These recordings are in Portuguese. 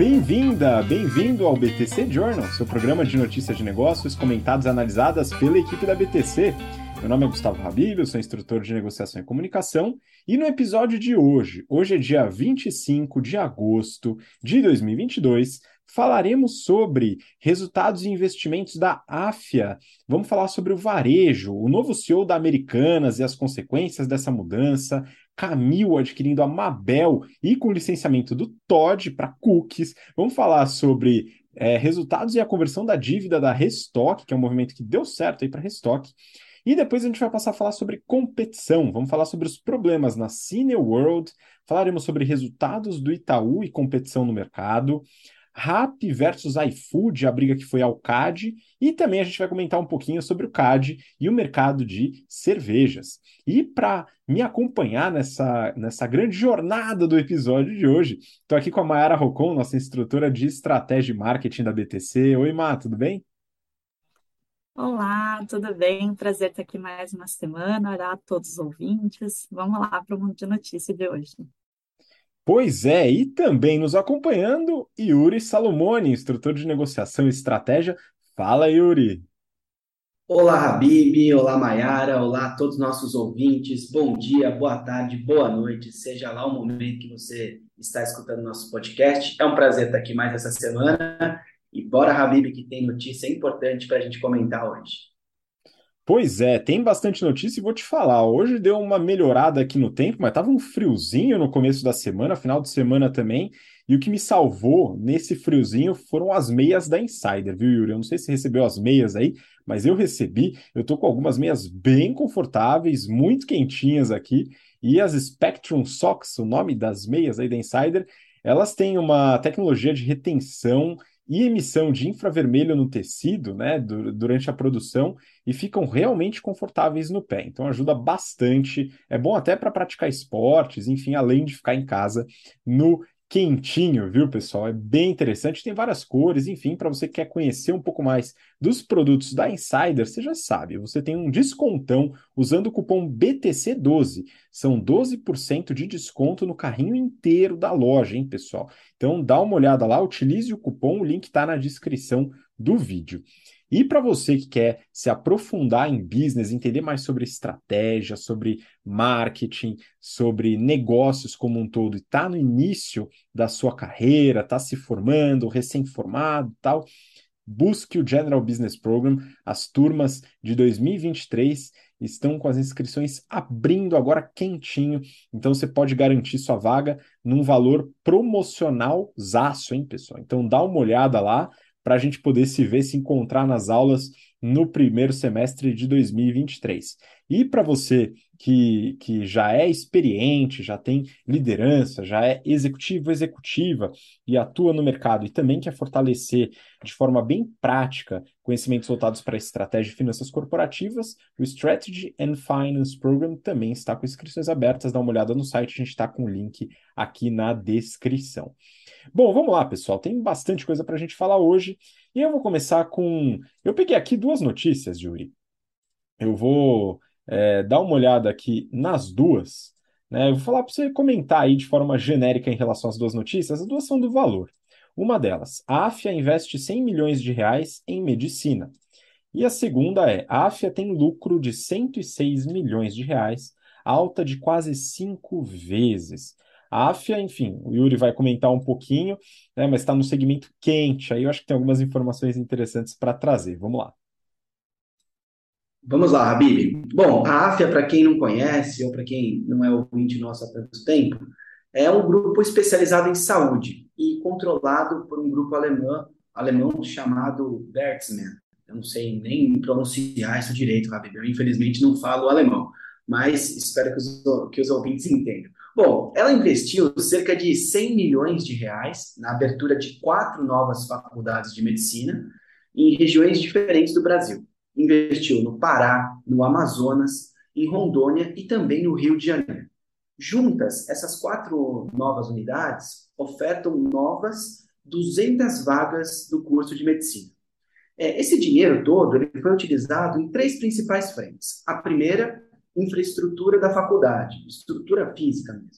Bem-vinda, bem-vindo ao BTC Journal, seu programa de notícias de negócios comentadas e analisadas pela equipe da BTC. Meu nome é Gustavo Habib, eu sou instrutor de negociação e comunicação, e no episódio de hoje, hoje é dia 25 de agosto de 2022, falaremos sobre resultados e investimentos da AFIA. Vamos falar sobre o varejo, o novo CEO da Americanas e as consequências dessa mudança, Camil adquirindo a Mabel e com licenciamento do Todd para cookies. Vamos falar sobre é, resultados e a conversão da dívida da Restock, que é um movimento que deu certo aí para Restock. E depois a gente vai passar a falar sobre competição. Vamos falar sobre os problemas na Cineworld, falaremos sobre resultados do Itaú e competição no mercado. Rap versus iFood, a briga que foi ao CAD, e também a gente vai comentar um pouquinho sobre o CAD e o mercado de cervejas. E para me acompanhar nessa, nessa grande jornada do episódio de hoje, estou aqui com a Mayara Rocon, nossa instrutora de estratégia e marketing da BTC. Oi, Má, tudo bem? Olá, tudo bem? Prazer estar aqui mais uma semana. Olá a todos os ouvintes. Vamos lá para o mundo de notícia de hoje. Pois é, e também nos acompanhando, Yuri Salomone, instrutor de negociação e estratégia. Fala, Yuri! Olá, Habib, olá, Mayara, olá a todos os nossos ouvintes. Bom dia, boa tarde, boa noite, seja lá o momento que você está escutando nosso podcast. É um prazer estar aqui mais essa semana. E bora, Habib, que tem notícia importante para a gente comentar hoje. Pois é, tem bastante notícia e vou te falar. Hoje deu uma melhorada aqui no tempo, mas tava um friozinho no começo da semana, final de semana também. E o que me salvou nesse friozinho foram as meias da Insider, viu, Yuri? Eu não sei se recebeu as meias aí, mas eu recebi. Eu tô com algumas meias bem confortáveis, muito quentinhas aqui. E as Spectrum Socks, o nome das meias aí da Insider, elas têm uma tecnologia de retenção e emissão de infravermelho no tecido, né, durante a produção e ficam realmente confortáveis no pé. Então ajuda bastante. É bom até para praticar esportes, enfim, além de ficar em casa no quentinho, viu, pessoal? É bem interessante, tem várias cores, enfim, para você que quer conhecer um pouco mais dos produtos da Insider, você já sabe, você tem um descontão usando o cupom BTC12. São 12% de desconto no carrinho inteiro da loja, hein, pessoal? Então dá uma olhada lá, utilize o cupom, o link está na descrição do vídeo. E para você que quer se aprofundar em business, entender mais sobre estratégia, sobre marketing, sobre negócios como um todo, e está no início da sua carreira, está se formando, recém-formado tal, busque o General Business Program. As turmas de 2023 estão com as inscrições abrindo agora quentinho, então você pode garantir sua vaga num valor promocional zaço, hein, pessoal? Então dá uma olhada lá para a gente poder se ver, se encontrar nas aulas no primeiro semestre de 2023. E para você que, que já é experiente, já tem liderança, já é executivo, executiva e atua no mercado e também quer fortalecer de forma bem prática conhecimentos voltados para estratégia e finanças corporativas, o Strategy and Finance Program também está com inscrições abertas. Dá uma olhada no site, a gente está com o link aqui na descrição. Bom, vamos lá, pessoal. Tem bastante coisa para a gente falar hoje. E eu vou começar com. Eu peguei aqui duas notícias, Yuri. Eu vou é, dar uma olhada aqui nas duas. Né? Eu vou falar para você comentar aí de forma genérica em relação às duas notícias. As duas são do valor. Uma delas, a AFIA investe 100 milhões de reais em medicina. E a segunda é, a AFIA tem lucro de 106 milhões de reais, alta de quase cinco vezes. A AFIA, enfim, o Yuri vai comentar um pouquinho, né, mas está no segmento quente, aí eu acho que tem algumas informações interessantes para trazer. Vamos lá. Vamos lá, Habib. Bom, a AFIA, para quem não conhece, ou para quem não é ouvinte nosso há tanto tempo, é um grupo especializado em saúde e controlado por um grupo alemão, alemão chamado Bertelsmann. Eu não sei nem pronunciar isso direito, Habib. Eu, infelizmente, não falo alemão, mas espero que os, que os ouvintes entendam. Bom, ela investiu cerca de 100 milhões de reais na abertura de quatro novas faculdades de medicina em regiões diferentes do Brasil. Investiu no Pará, no Amazonas, em Rondônia e também no Rio de Janeiro. Juntas, essas quatro novas unidades ofertam novas 200 vagas do curso de medicina. É, esse dinheiro todo ele foi utilizado em três principais frentes. A primeira infraestrutura da faculdade, estrutura física mesmo.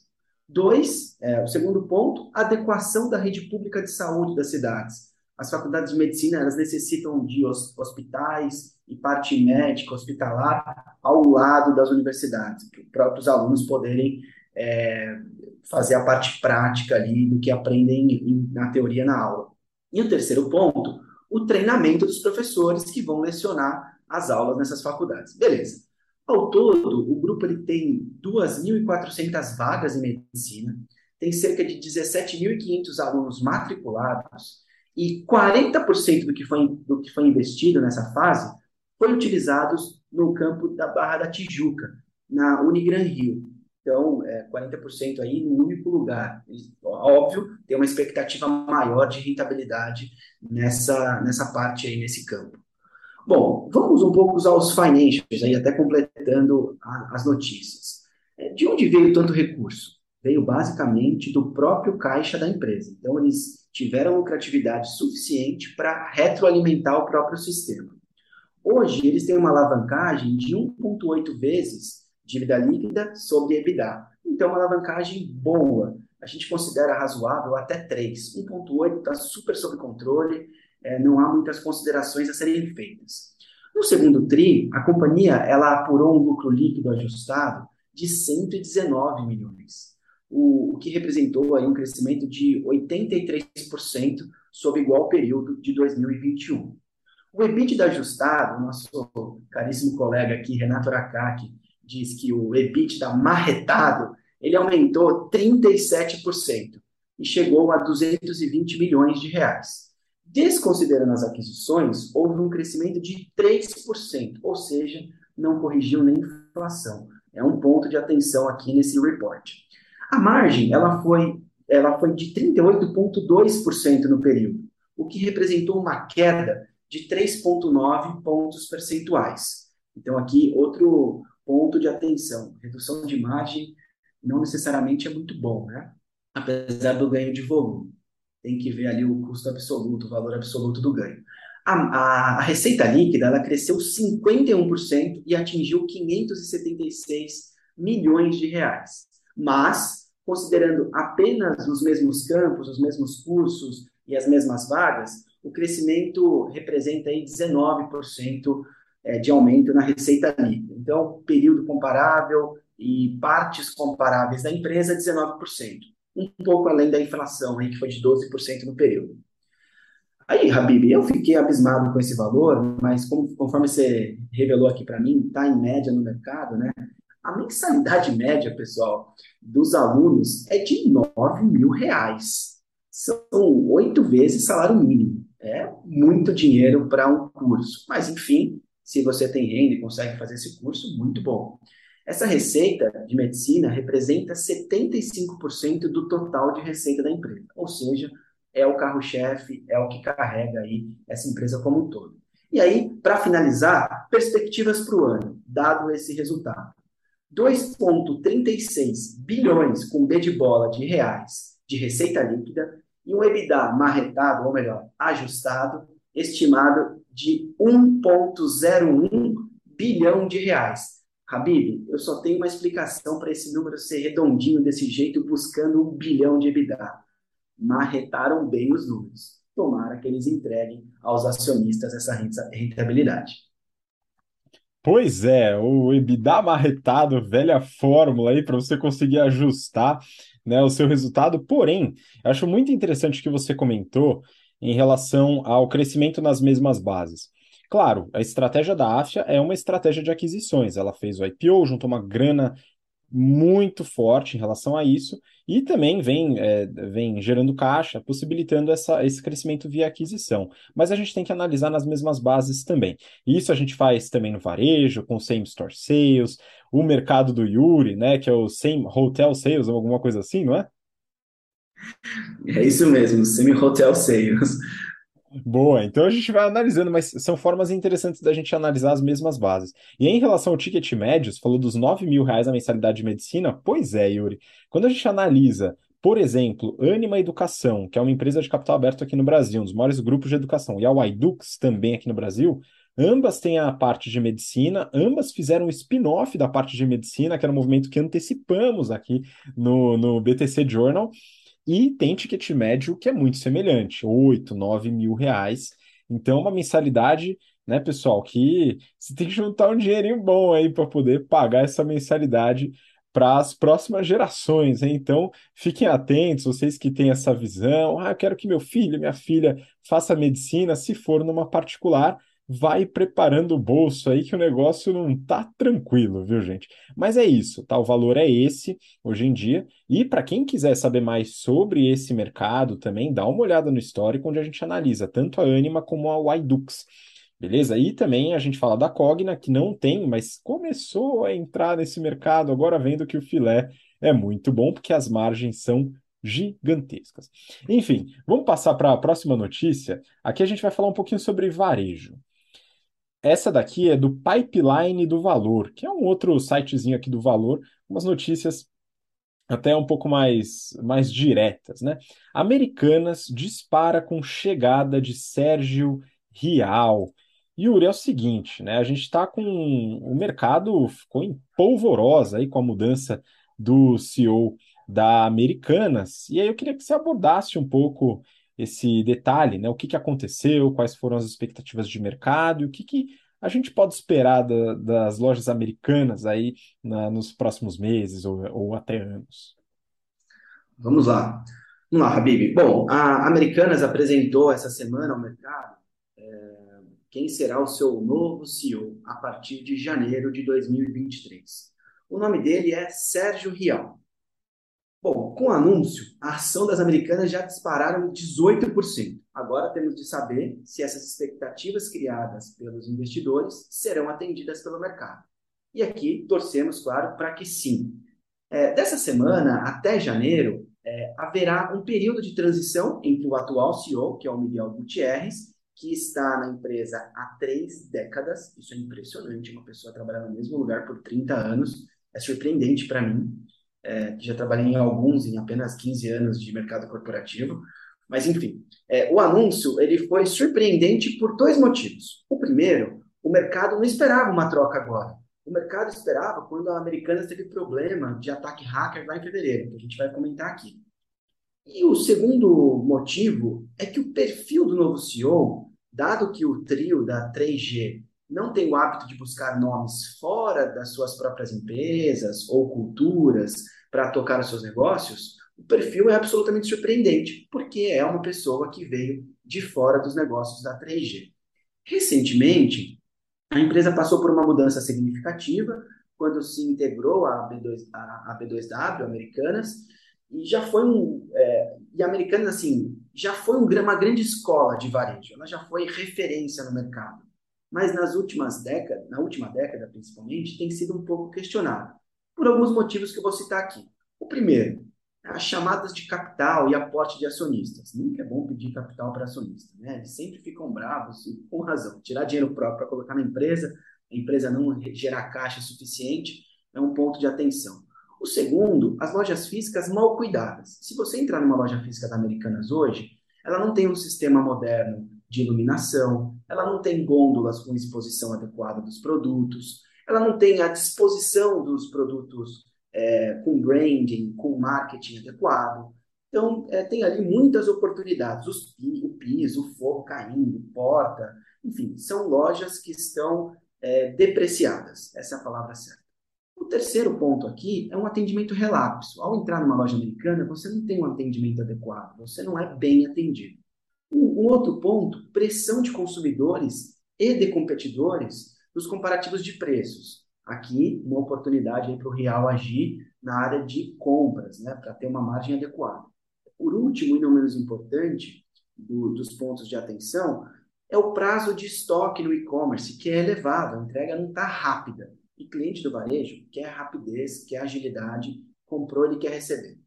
Dois, é, o segundo ponto, adequação da rede pública de saúde das cidades. As faculdades de medicina elas necessitam de hospitais e parte médica hospitalar ao lado das universidades, para os alunos poderem é, fazer a parte prática ali do que aprendem na teoria na aula. E o terceiro ponto, o treinamento dos professores que vão lecionar as aulas nessas faculdades. Beleza. Ao todo, o grupo ele tem 2.400 vagas em medicina, tem cerca de 17.500 alunos matriculados e 40% do que, foi, do que foi investido nessa fase foi utilizado no campo da Barra da Tijuca, na Unigran Rio. Então, é, 40% aí no único lugar. Óbvio, tem uma expectativa maior de rentabilidade nessa, nessa parte aí, nesse campo. Bom, vamos um pouco aos financials, aí, até completando a, as notícias. É, de onde veio tanto recurso? Veio basicamente do próprio caixa da empresa. Então, eles tiveram lucratividade suficiente para retroalimentar o próprio sistema. Hoje, eles têm uma alavancagem de 1,8 vezes dívida líquida sobre EBITDA. Então, uma alavancagem boa. A gente considera razoável até 3. 1,8 está super sob controle, é, não há muitas considerações a serem feitas. No segundo TRI, a companhia ela apurou um lucro líquido ajustado de 119 milhões, o, o que representou aí um crescimento de 83% sobre igual período de 2021. O EBITDA ajustado, nosso caríssimo colega aqui, Renato Aracaki, diz que o EBITDA marretado, ele aumentou 37% e chegou a 220 milhões de reais. Desconsiderando as aquisições, houve um crescimento de 3%, ou seja, não corrigiu nem inflação. É um ponto de atenção aqui nesse report. A margem, ela foi, ela foi de 38,2% no período, o que representou uma queda de 3,9 pontos percentuais. Então, aqui, outro, ponto de atenção. Redução de margem não necessariamente é muito bom, né? Apesar do ganho de volume. Tem que ver ali o custo absoluto, o valor absoluto do ganho. A, a, a receita líquida ela cresceu 51% e atingiu 576 milhões de reais. Mas, considerando apenas os mesmos campos, os mesmos cursos e as mesmas vagas, o crescimento representa aí 19% é, de aumento na receita líquida. Então, período comparável e partes comparáveis da empresa, 19%. Um pouco além da inflação, aí, que foi de 12% no período. Aí, Habib, eu fiquei abismado com esse valor, mas como, conforme você revelou aqui para mim, está em média no mercado, né? A mensalidade média, pessoal, dos alunos é de 9 mil reais. São oito vezes salário mínimo. É muito dinheiro para um curso. Mas, enfim, se você tem renda e consegue fazer esse curso, muito bom. Essa receita de medicina representa 75% do total de receita da empresa, ou seja, é o carro-chefe, é o que carrega aí essa empresa como um todo. E aí, para finalizar, perspectivas para o ano, dado esse resultado. 2,36 bilhões com B de bola de reais de receita líquida e um EBITDA marretado, ou melhor, ajustado, estimado de 1,01 bilhão de reais. Habib, eu só tenho uma explicação para esse número ser redondinho desse jeito, buscando um bilhão de EBITDA. Marretaram bem os números. Tomara que eles entreguem aos acionistas essa rentabilidade. Pois é, o EBITDA marretado, velha fórmula aí para você conseguir ajustar né, o seu resultado. Porém, acho muito interessante o que você comentou em relação ao crescimento nas mesmas bases. Claro, a estratégia da AFIA é uma estratégia de aquisições. Ela fez o IPO, juntou uma grana muito forte em relação a isso e também vem, é, vem gerando caixa, possibilitando essa, esse crescimento via aquisição. Mas a gente tem que analisar nas mesmas bases também. Isso a gente faz também no varejo, com Same Store Sales, o mercado do Yuri, né, que é o Same Hotel Sales, ou alguma coisa assim, não é? É isso mesmo, semi-hotel sales. Boa, então a gente vai analisando, mas são formas interessantes da gente analisar as mesmas bases. E em relação ao ticket médio, você falou dos 9 mil reais a mensalidade de medicina? Pois é, Yuri. Quando a gente analisa, por exemplo, Anima Educação, que é uma empresa de capital aberto aqui no Brasil, um dos maiores grupos de educação, e a Widux também aqui no Brasil, Ambas têm a parte de medicina, ambas fizeram um spin-off da parte de medicina, que era um movimento que antecipamos aqui no, no BTC Journal, e tem ticket médio que é muito semelhante, 8, 9 mil reais. Então, uma mensalidade, né, pessoal, que você tem que juntar um dinheirinho bom aí para poder pagar essa mensalidade para as próximas gerações. Hein? Então, fiquem atentos, vocês que têm essa visão. Ah, eu quero que meu filho, minha filha faça medicina, se for numa particular vai preparando o bolso aí que o negócio não tá tranquilo, viu, gente? Mas é isso, tá? O valor é esse hoje em dia. E para quem quiser saber mais sobre esse mercado também, dá uma olhada no histórico onde a gente analisa tanto a Anima como a Ydux. Beleza? E também a gente fala da Cogna, que não tem, mas começou a entrar nesse mercado, agora vendo que o filé é muito bom, porque as margens são gigantescas. Enfim, vamos passar para a próxima notícia. Aqui a gente vai falar um pouquinho sobre varejo. Essa daqui é do Pipeline do Valor, que é um outro sitezinho aqui do Valor, umas notícias até um pouco mais, mais diretas, né? Americanas dispara com chegada de Sérgio Rial. Yuri, é o seguinte, né? A gente está com o mercado ficou em polvorosa aí com a mudança do CEO da Americanas. E aí eu queria que você abordasse um pouco esse detalhe, né? O que, que aconteceu, quais foram as expectativas de mercado e o que, que a gente pode esperar da, das lojas americanas aí na, nos próximos meses ou, ou até anos. Vamos lá. Vamos lá, Habib. Bom, a Americanas apresentou essa semana ao mercado é, quem será o seu novo CEO a partir de janeiro de 2023. O nome dele é Sérgio Rial. Com o anúncio, a ação das americanas já dispararam 18%. Agora temos de saber se essas expectativas criadas pelos investidores serão atendidas pelo mercado. E aqui torcemos, claro, para que sim. É, dessa semana até janeiro, é, haverá um período de transição entre o atual CEO, que é o Miguel Gutierrez, que está na empresa há três décadas. Isso é impressionante, uma pessoa trabalhar no mesmo lugar por 30 anos. É surpreendente para mim é, que já trabalhei em alguns, em apenas 15 anos de mercado corporativo. Mas, enfim, é, o anúncio ele foi surpreendente por dois motivos. O primeiro, o mercado não esperava uma troca agora. O mercado esperava quando a Americanas teve problema de ataque hacker lá em fevereiro, que a gente vai comentar aqui. E o segundo motivo é que o perfil do novo CEO, dado que o trio da 3G não tem o hábito de buscar nomes fora das suas próprias empresas ou culturas para tocar os seus negócios, o perfil é absolutamente surpreendente, porque é uma pessoa que veio de fora dos negócios da 3G. Recentemente, a empresa passou por uma mudança significativa quando se integrou à B2, a, B2W, Americanas, e já foi um. É, e Americanas, assim, já foi um, uma grande escola de varejo, ela já foi referência no mercado mas nas últimas décadas, na última década principalmente, tem sido um pouco questionado, por alguns motivos que eu vou citar aqui. O primeiro, as chamadas de capital e aporte de acionistas. Nunca é bom pedir capital para acionista, né? Eles sempre ficam bravos e com razão. Tirar dinheiro próprio para colocar na empresa, a empresa não gerar caixa suficiente, é um ponto de atenção. O segundo, as lojas físicas mal cuidadas. Se você entrar numa loja física da Americanas hoje, ela não tem um sistema moderno de iluminação, ela não tem gôndolas com exposição adequada dos produtos, ela não tem a disposição dos produtos é, com branding, com marketing adequado. Então, é, tem ali muitas oportunidades. Os, o piso, o fogo caindo, porta, enfim, são lojas que estão é, depreciadas. Essa é a palavra certa. O terceiro ponto aqui é um atendimento relapso. Ao entrar numa loja americana, você não tem um atendimento adequado, você não é bem atendido. Um, outro ponto, pressão de consumidores e de competidores nos comparativos de preços. Aqui, uma oportunidade para o Real agir na área de compras, né, para ter uma margem adequada. Por último, e não menos importante, do, dos pontos de atenção, é o prazo de estoque no e-commerce, que é elevado, a entrega não está rápida. E cliente do varejo quer rapidez, quer agilidade, comprou, ele quer receber.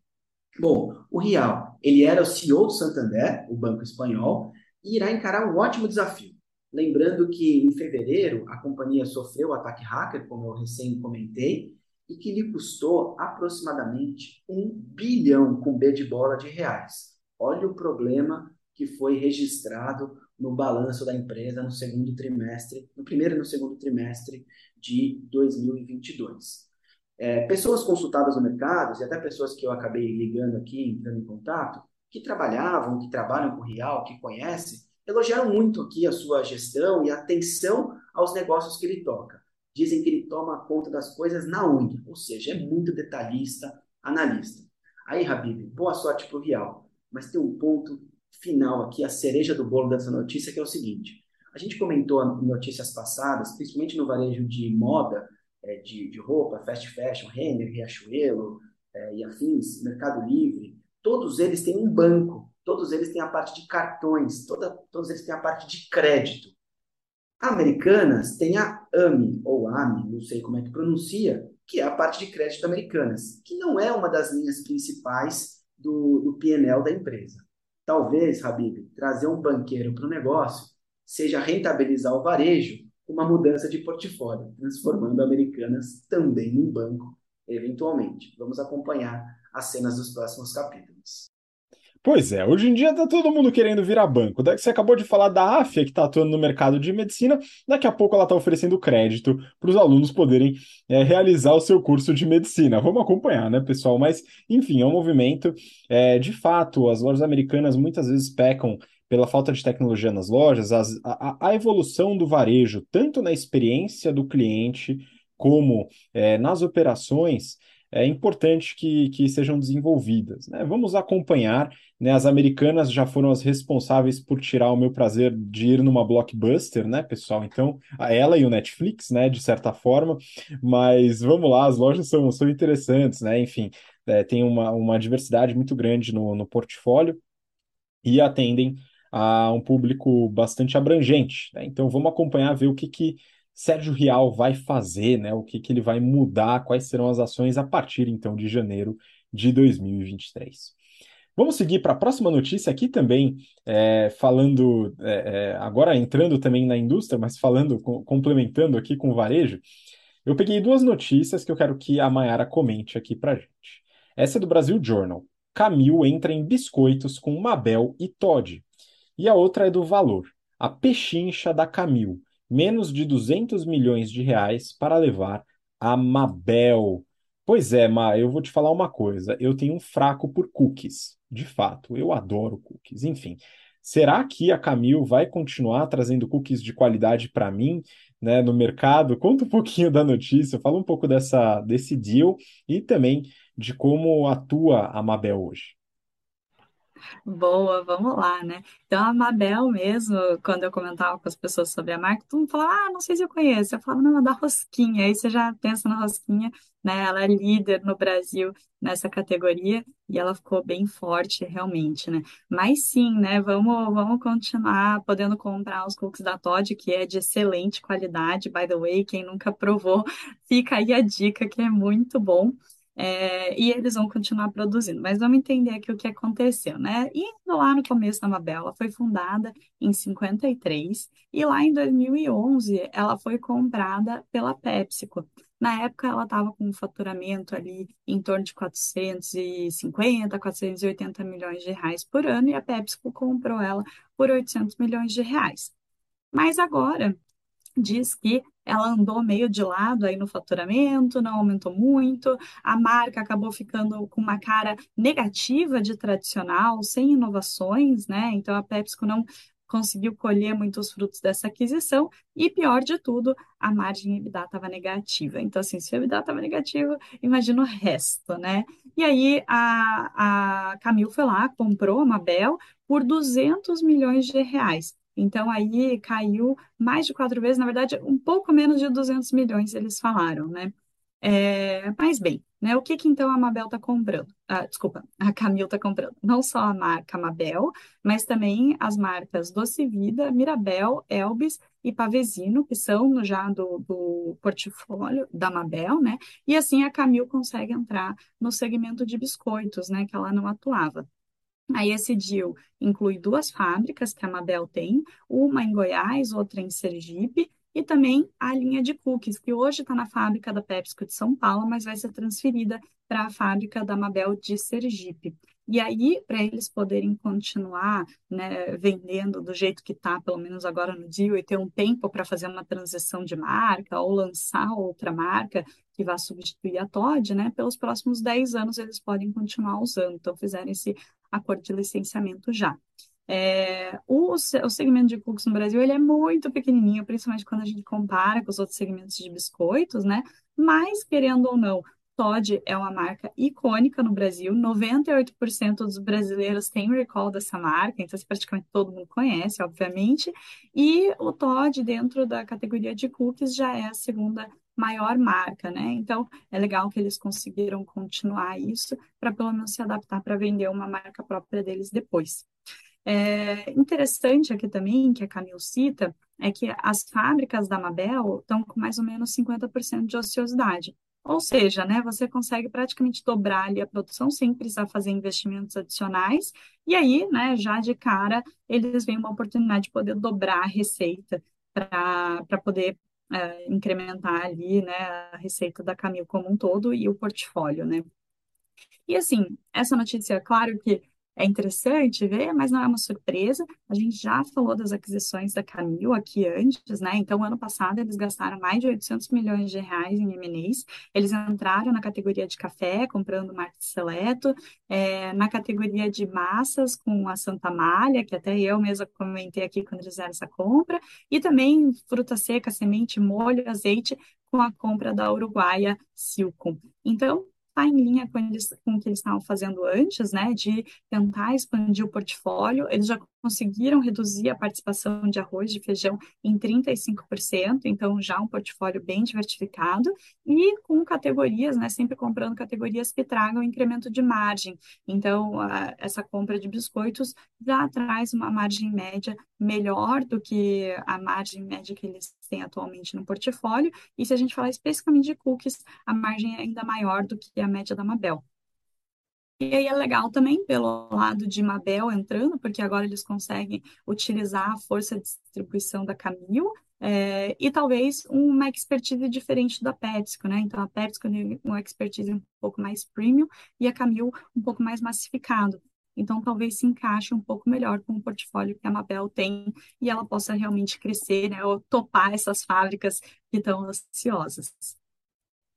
Bom, o Real, ele era o CEO do Santander, o banco espanhol, e irá encarar um ótimo desafio. Lembrando que em fevereiro a companhia sofreu o ataque hacker, como eu recém comentei, e que lhe custou aproximadamente um bilhão com B de bola de reais. Olha o problema que foi registrado no balanço da empresa no segundo trimestre, no primeiro e no segundo trimestre de 2022. É, pessoas consultadas no mercado, e até pessoas que eu acabei ligando aqui, entrando em contato, que trabalhavam, que trabalham com Real, que conhecem, elogiaram muito aqui a sua gestão e a atenção aos negócios que ele toca. Dizem que ele toma conta das coisas na unha, ou seja, é muito detalhista, analista. Aí, Habib, boa sorte para o Real. Mas tem um ponto final aqui, a cereja do bolo dessa notícia, que é o seguinte. A gente comentou em notícias passadas, principalmente no varejo de moda, é, de, de, roupa, fast fashion, Renner, Riachuelo é, e afins, Mercado Livre, todos eles têm um banco, todos eles têm a parte de cartões, toda, todos eles têm a parte de crédito. Americanas tem a AMI, ou AMI, não sei como é que pronuncia, que é a parte de crédito americanas, que não é uma das linhas principais do, do PNL da empresa. Talvez, Habib, trazer um banqueiro para o negócio seja rentabilizar o varejo uma mudança de portfólio, transformando Americanas também num banco, eventualmente. Vamos acompanhar as cenas dos próximos capítulos. Pois é, hoje em dia tá todo mundo querendo virar banco. Você acabou de falar da AFIA, que está atuando no mercado de medicina, daqui a pouco ela está oferecendo crédito para os alunos poderem é, realizar o seu curso de medicina. Vamos acompanhar, né, pessoal? Mas, enfim, é um movimento. É, de fato, as lojas americanas muitas vezes pecam pela falta de tecnologia nas lojas, as, a, a, evolução do varejo, tanto na experiência do cliente como é, nas operações é importante que, que sejam desenvolvidas. Né? Vamos acompanhar. Né? As americanas já foram as responsáveis por tirar o meu prazer de ir numa blockbuster, né, pessoal? Então, ela e o Netflix, né, de certa forma. Mas vamos lá, as lojas são, são interessantes, né? Enfim, é, tem uma, uma diversidade muito grande no, no portfólio e atendem a um público bastante abrangente. Né? Então, vamos acompanhar, ver o que, que Sérgio Rial vai fazer, né? O que, que ele vai mudar, quais serão as ações a partir então de janeiro de 2023. Vamos seguir para a próxima notícia aqui também, é, falando, é, é, agora entrando também na indústria, mas falando, com, complementando aqui com o varejo. Eu peguei duas notícias que eu quero que a Mayara comente aqui para gente. Essa é do Brasil Journal. Camil entra em biscoitos com Mabel e Todd. E a outra é do Valor. A pechincha da Camil menos de 200 milhões de reais para levar a Mabel. Pois é, Ma, eu vou te falar uma coisa. Eu tenho um fraco por cookies. De fato, eu adoro cookies. Enfim, será que a Camil vai continuar trazendo cookies de qualidade para mim, né, no mercado? Conta um pouquinho da notícia, fala um pouco dessa desse deal e também de como atua a Mabel hoje. Boa, vamos lá, né? Então, a Mabel mesmo, quando eu comentava com as pessoas sobre a marca, todo mundo falava, ah, não sei se eu conheço. Eu falava, não, é da Rosquinha. Aí você já pensa na Rosquinha, né? Ela é líder no Brasil nessa categoria e ela ficou bem forte realmente, né? Mas sim, né? Vamos, vamos continuar podendo comprar os cookies da Todd, que é de excelente qualidade. By the way, quem nunca provou, fica aí a dica que é muito bom. É, e eles vão continuar produzindo. Mas vamos entender aqui o que aconteceu, né? E lá no começo da Mabel, ela foi fundada em 53 e lá em 2011 ela foi comprada pela PepsiCo. Na época, ela estava com um faturamento ali em torno de 450, 480 milhões de reais por ano e a PepsiCo comprou ela por 800 milhões de reais. Mas agora, diz que ela andou meio de lado aí no faturamento, não aumentou muito, a marca acabou ficando com uma cara negativa de tradicional, sem inovações, né? Então a PepsiCo não conseguiu colher muitos frutos dessa aquisição e pior de tudo, a margem EBITDA estava negativa. Então assim, se o EBITDA estava negativo, imagina o resto, né? E aí a, a Camil foi lá, comprou a Mabel por 200 milhões de reais. Então, aí caiu mais de quatro vezes, na verdade, um pouco menos de 200 milhões, eles falaram, né? É, mas bem, né? O que que então a Mabel está comprando? Ah, desculpa, a Camil está comprando. Não só a marca Mabel, mas também as marcas Doce Vida, Mirabel, Elbis e Pavesino, que são já do, do portfólio da Mabel, né? E assim a Camil consegue entrar no segmento de biscoitos, né? Que ela não atuava. Aí esse deal inclui duas fábricas que a Mabel tem, uma em Goiás, outra em Sergipe, e também a linha de cookies, que hoje está na fábrica da PepsiCo de São Paulo, mas vai ser transferida para a fábrica da Mabel de Sergipe. E aí, para eles poderem continuar né, vendendo do jeito que está, pelo menos agora no dia, e ter um tempo para fazer uma transição de marca ou lançar outra marca que vá substituir a Todd, né, pelos próximos 10 anos eles podem continuar usando. Então, fizeram esse acordo de licenciamento já. É, o, o segmento de cookies no Brasil ele é muito pequenininho, principalmente quando a gente compara com os outros segmentos de biscoitos, né? Mas, querendo ou não, Todd é uma marca icônica no Brasil, 98% dos brasileiros têm recall dessa marca, então assim, praticamente todo mundo conhece, obviamente, e o Todd, dentro da categoria de cookies, já é a segunda maior marca, né? Então, é legal que eles conseguiram continuar isso para pelo menos se adaptar para vender uma marca própria deles depois. É interessante aqui também, que a Camil cita, é que as fábricas da Mabel estão com mais ou menos 50% de ociosidade. Ou seja, né, você consegue praticamente dobrar ali a produção sem precisar fazer investimentos adicionais. E aí, né, já de cara, eles veem uma oportunidade de poder dobrar a receita para poder é, incrementar ali, né, a receita da Camil como um todo e o portfólio, né. E assim, essa notícia, claro que é interessante ver, mas não é uma surpresa. A gente já falou das aquisições da Camil aqui antes, né? Então, ano passado, eles gastaram mais de 800 milhões de reais em M&As. Eles entraram na categoria de café, comprando Marque Seleto, é, na categoria de massas, com a Santa Malha, que até eu mesma comentei aqui quando eles fizeram essa compra, e também fruta seca, semente, molho, azeite, com a compra da Uruguaia Silco. Então, está em linha com, eles, com o que eles estavam fazendo antes, né, de tentar expandir o portfólio. Eles já conseguiram reduzir a participação de arroz e feijão em 35%, então já um portfólio bem diversificado e com categorias, né, sempre comprando categorias que tragam incremento de margem. Então, a, essa compra de biscoitos já traz uma margem média melhor do que a margem média que eles têm atualmente no portfólio. E se a gente falar especificamente de cookies, a margem é ainda maior do que a média da Mabel. E aí é legal também pelo lado de Mabel entrando, porque agora eles conseguem utilizar a força de distribuição da Camil é, e talvez uma expertise diferente da PepsiCo, né? Então a PepsiCo tem uma expertise um pouco mais premium e a Camil um pouco mais massificado. Então talvez se encaixe um pouco melhor com o portfólio que a Mabel tem e ela possa realmente crescer, né? Ou topar essas fábricas que estão ansiosas.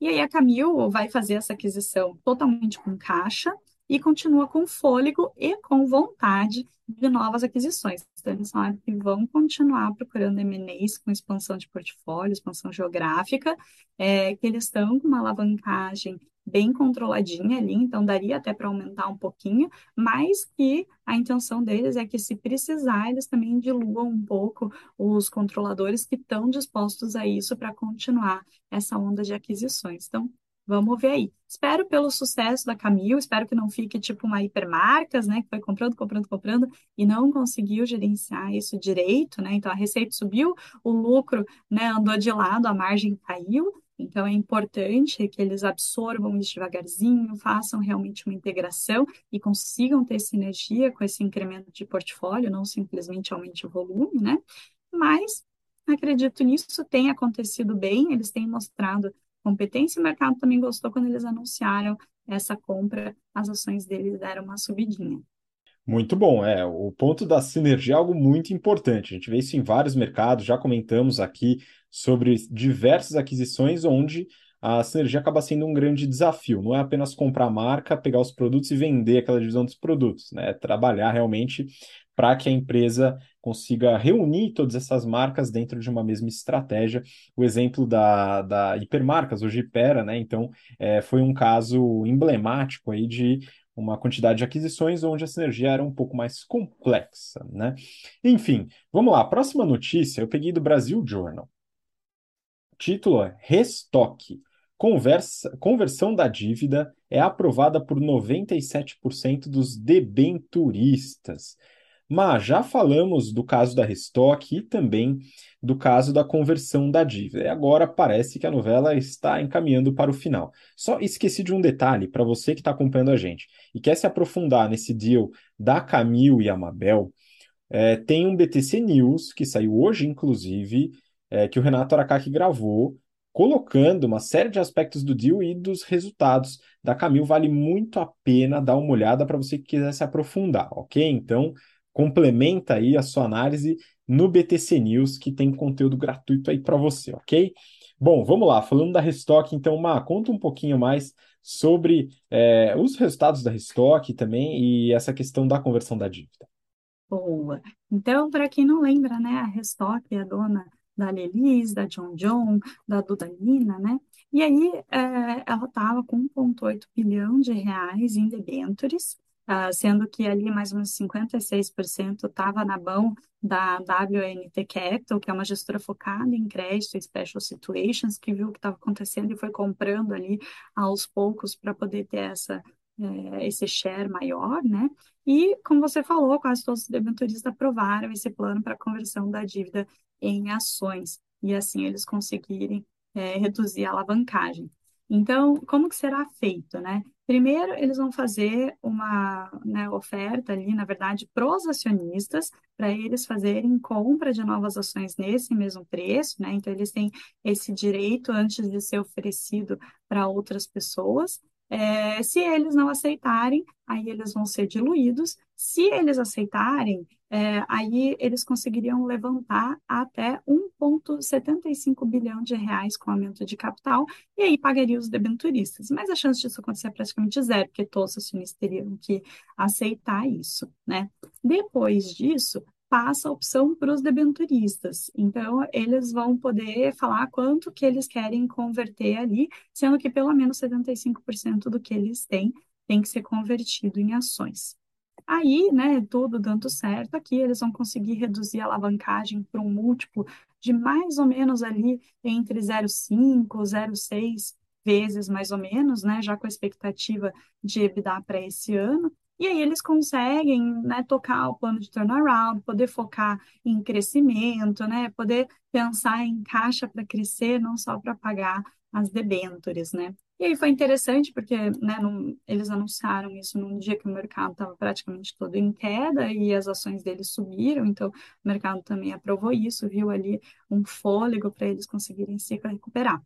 E aí a Camil vai fazer essa aquisição totalmente com caixa, e continua com fôlego e com vontade de novas aquisições. Então, eles falaram que vão continuar procurando M&As com expansão de portfólio, expansão geográfica, é, que eles estão com uma alavancagem bem controladinha ali, então daria até para aumentar um pouquinho, mas que a intenção deles é que, se precisar, eles também diluam um pouco os controladores que estão dispostos a isso para continuar essa onda de aquisições. Então, Vamos ver aí. Espero pelo sucesso da Camil, espero que não fique tipo uma hipermarcas, né, que foi comprando, comprando, comprando e não conseguiu gerenciar isso direito, né? Então a receita subiu, o lucro, né, andou de lado, a margem caiu. Então é importante que eles absorvam isso devagarzinho, façam realmente uma integração e consigam ter sinergia com esse incremento de portfólio, não simplesmente aumente o volume, né? Mas acredito nisso, tem acontecido bem, eles têm mostrado competência. O mercado também gostou quando eles anunciaram essa compra, as ações deles deram uma subidinha. Muito bom, é. O ponto da sinergia é algo muito importante. A gente vê isso em vários mercados, já comentamos aqui sobre diversas aquisições onde a sinergia acaba sendo um grande desafio. Não é apenas comprar a marca, pegar os produtos e vender aquela divisão dos produtos, né? É trabalhar realmente para que a empresa consiga reunir todas essas marcas dentro de uma mesma estratégia. O exemplo da, da Hipermarcas, hoje Hipera, né? Então, é, foi um caso emblemático aí de uma quantidade de aquisições onde a sinergia era um pouco mais complexa, né? Enfim, vamos lá. Próxima notícia eu peguei do Brasil Journal. Título é Restoque. Conversa, conversão da dívida é aprovada por 97% dos debenturistas. Mas já falamos do caso da Restock e também do caso da conversão da dívida. E agora parece que a novela está encaminhando para o final. Só esqueci de um detalhe para você que está acompanhando a gente e quer se aprofundar nesse deal da Camil e Amabel. É, tem um BTC News que saiu hoje, inclusive, é, que o Renato Aracaki gravou, colocando uma série de aspectos do deal e dos resultados da Camil. Vale muito a pena dar uma olhada para você que quiser se aprofundar, ok? Então, complementa aí a sua análise no BTC News, que tem conteúdo gratuito aí para você, ok? Bom, vamos lá, falando da Restock, então, Má, conta um pouquinho mais sobre é, os resultados da Restock também e essa questão da conversão da dívida. Boa. Então, para quem não lembra, né, a Restock é a dona da Lelis, da John John, da Dudalina, né? E aí é, ela estava com 1,8 bilhão de reais em debêntures, uh, sendo que ali mais ou menos 56% estava na mão da WNT Capital, que é uma gestora focada em crédito e special situations, que viu o que estava acontecendo e foi comprando ali aos poucos para poder ter essa é, esse share maior, né? E, como você falou, quase todos os debenturistas aprovaram esse plano para conversão da dívida em ações, e assim eles conseguirem é, reduzir a alavancagem. Então, como que será feito, né? Primeiro, eles vão fazer uma né, oferta ali, na verdade, para os acionistas, para eles fazerem compra de novas ações nesse mesmo preço, né? Então, eles têm esse direito antes de ser oferecido para outras pessoas. É, se eles não aceitarem, aí eles vão ser diluídos. Se eles aceitarem, é, aí eles conseguiriam levantar até 1,75 bilhão de reais com aumento de capital, e aí pagaria os debenturistas. Mas a chance disso acontecer é praticamente zero, porque todos os acionistas teriam que aceitar isso, né? Depois disso, passa a opção para os debenturistas. Então, eles vão poder falar quanto que eles querem converter ali, sendo que pelo menos 75% do que eles têm tem que ser convertido em ações. Aí, né, tudo dando certo aqui, eles vão conseguir reduzir a alavancagem para um múltiplo de mais ou menos ali entre 0,5, 0,6 vezes mais ou menos, né, já com a expectativa de EBITDA para esse ano. E aí eles conseguem, né, tocar o plano de turnaround, poder focar em crescimento, né, poder pensar em caixa para crescer, não só para pagar as debêntures, né. E aí foi interessante porque, né, eles anunciaram isso num dia que o mercado estava praticamente todo em queda e as ações deles subiram, então o mercado também aprovou isso, viu ali um fôlego para eles conseguirem se recuperar.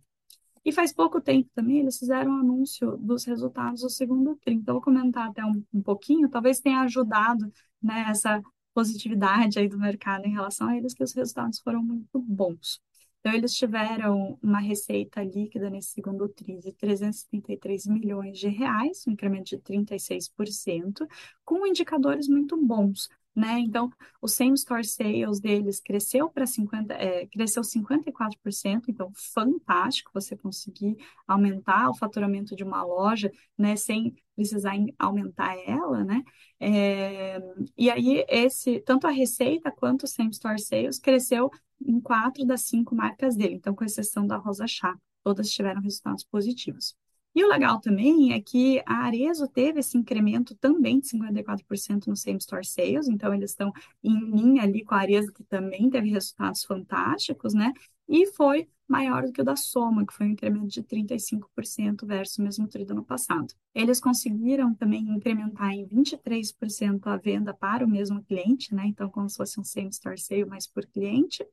E faz pouco tempo também eles fizeram um anúncio dos resultados do segundo TRI. Então, vou comentar até um, um pouquinho, talvez tenha ajudado né, essa positividade aí do mercado em relação a eles, que os resultados foram muito bons. Então, eles tiveram uma receita líquida nesse segundo TRI de 333 milhões de reais, um incremento de 36%, com indicadores muito bons né? Então, o same store sales deles cresceu para 50, é, cresceu 54%, então fantástico você conseguir aumentar o faturamento de uma loja, né, sem precisar aumentar ela, né? É, e aí esse tanto a receita quanto o same store sales cresceu em quatro das cinco marcas dele, então com exceção da Rosa Chá, todas tiveram resultados positivos. E o legal também é que a Arezo teve esse incremento também de 54% no same store sales, então eles estão em linha ali com a Arezo, que também teve resultados fantásticos, né? E foi maior do que o da Soma, que foi um incremento de 35% versus o mesmo trimestre do ano passado. Eles conseguiram também incrementar em 23% a venda para o mesmo cliente, né? Então, como se fosse um same store sale, mas por cliente.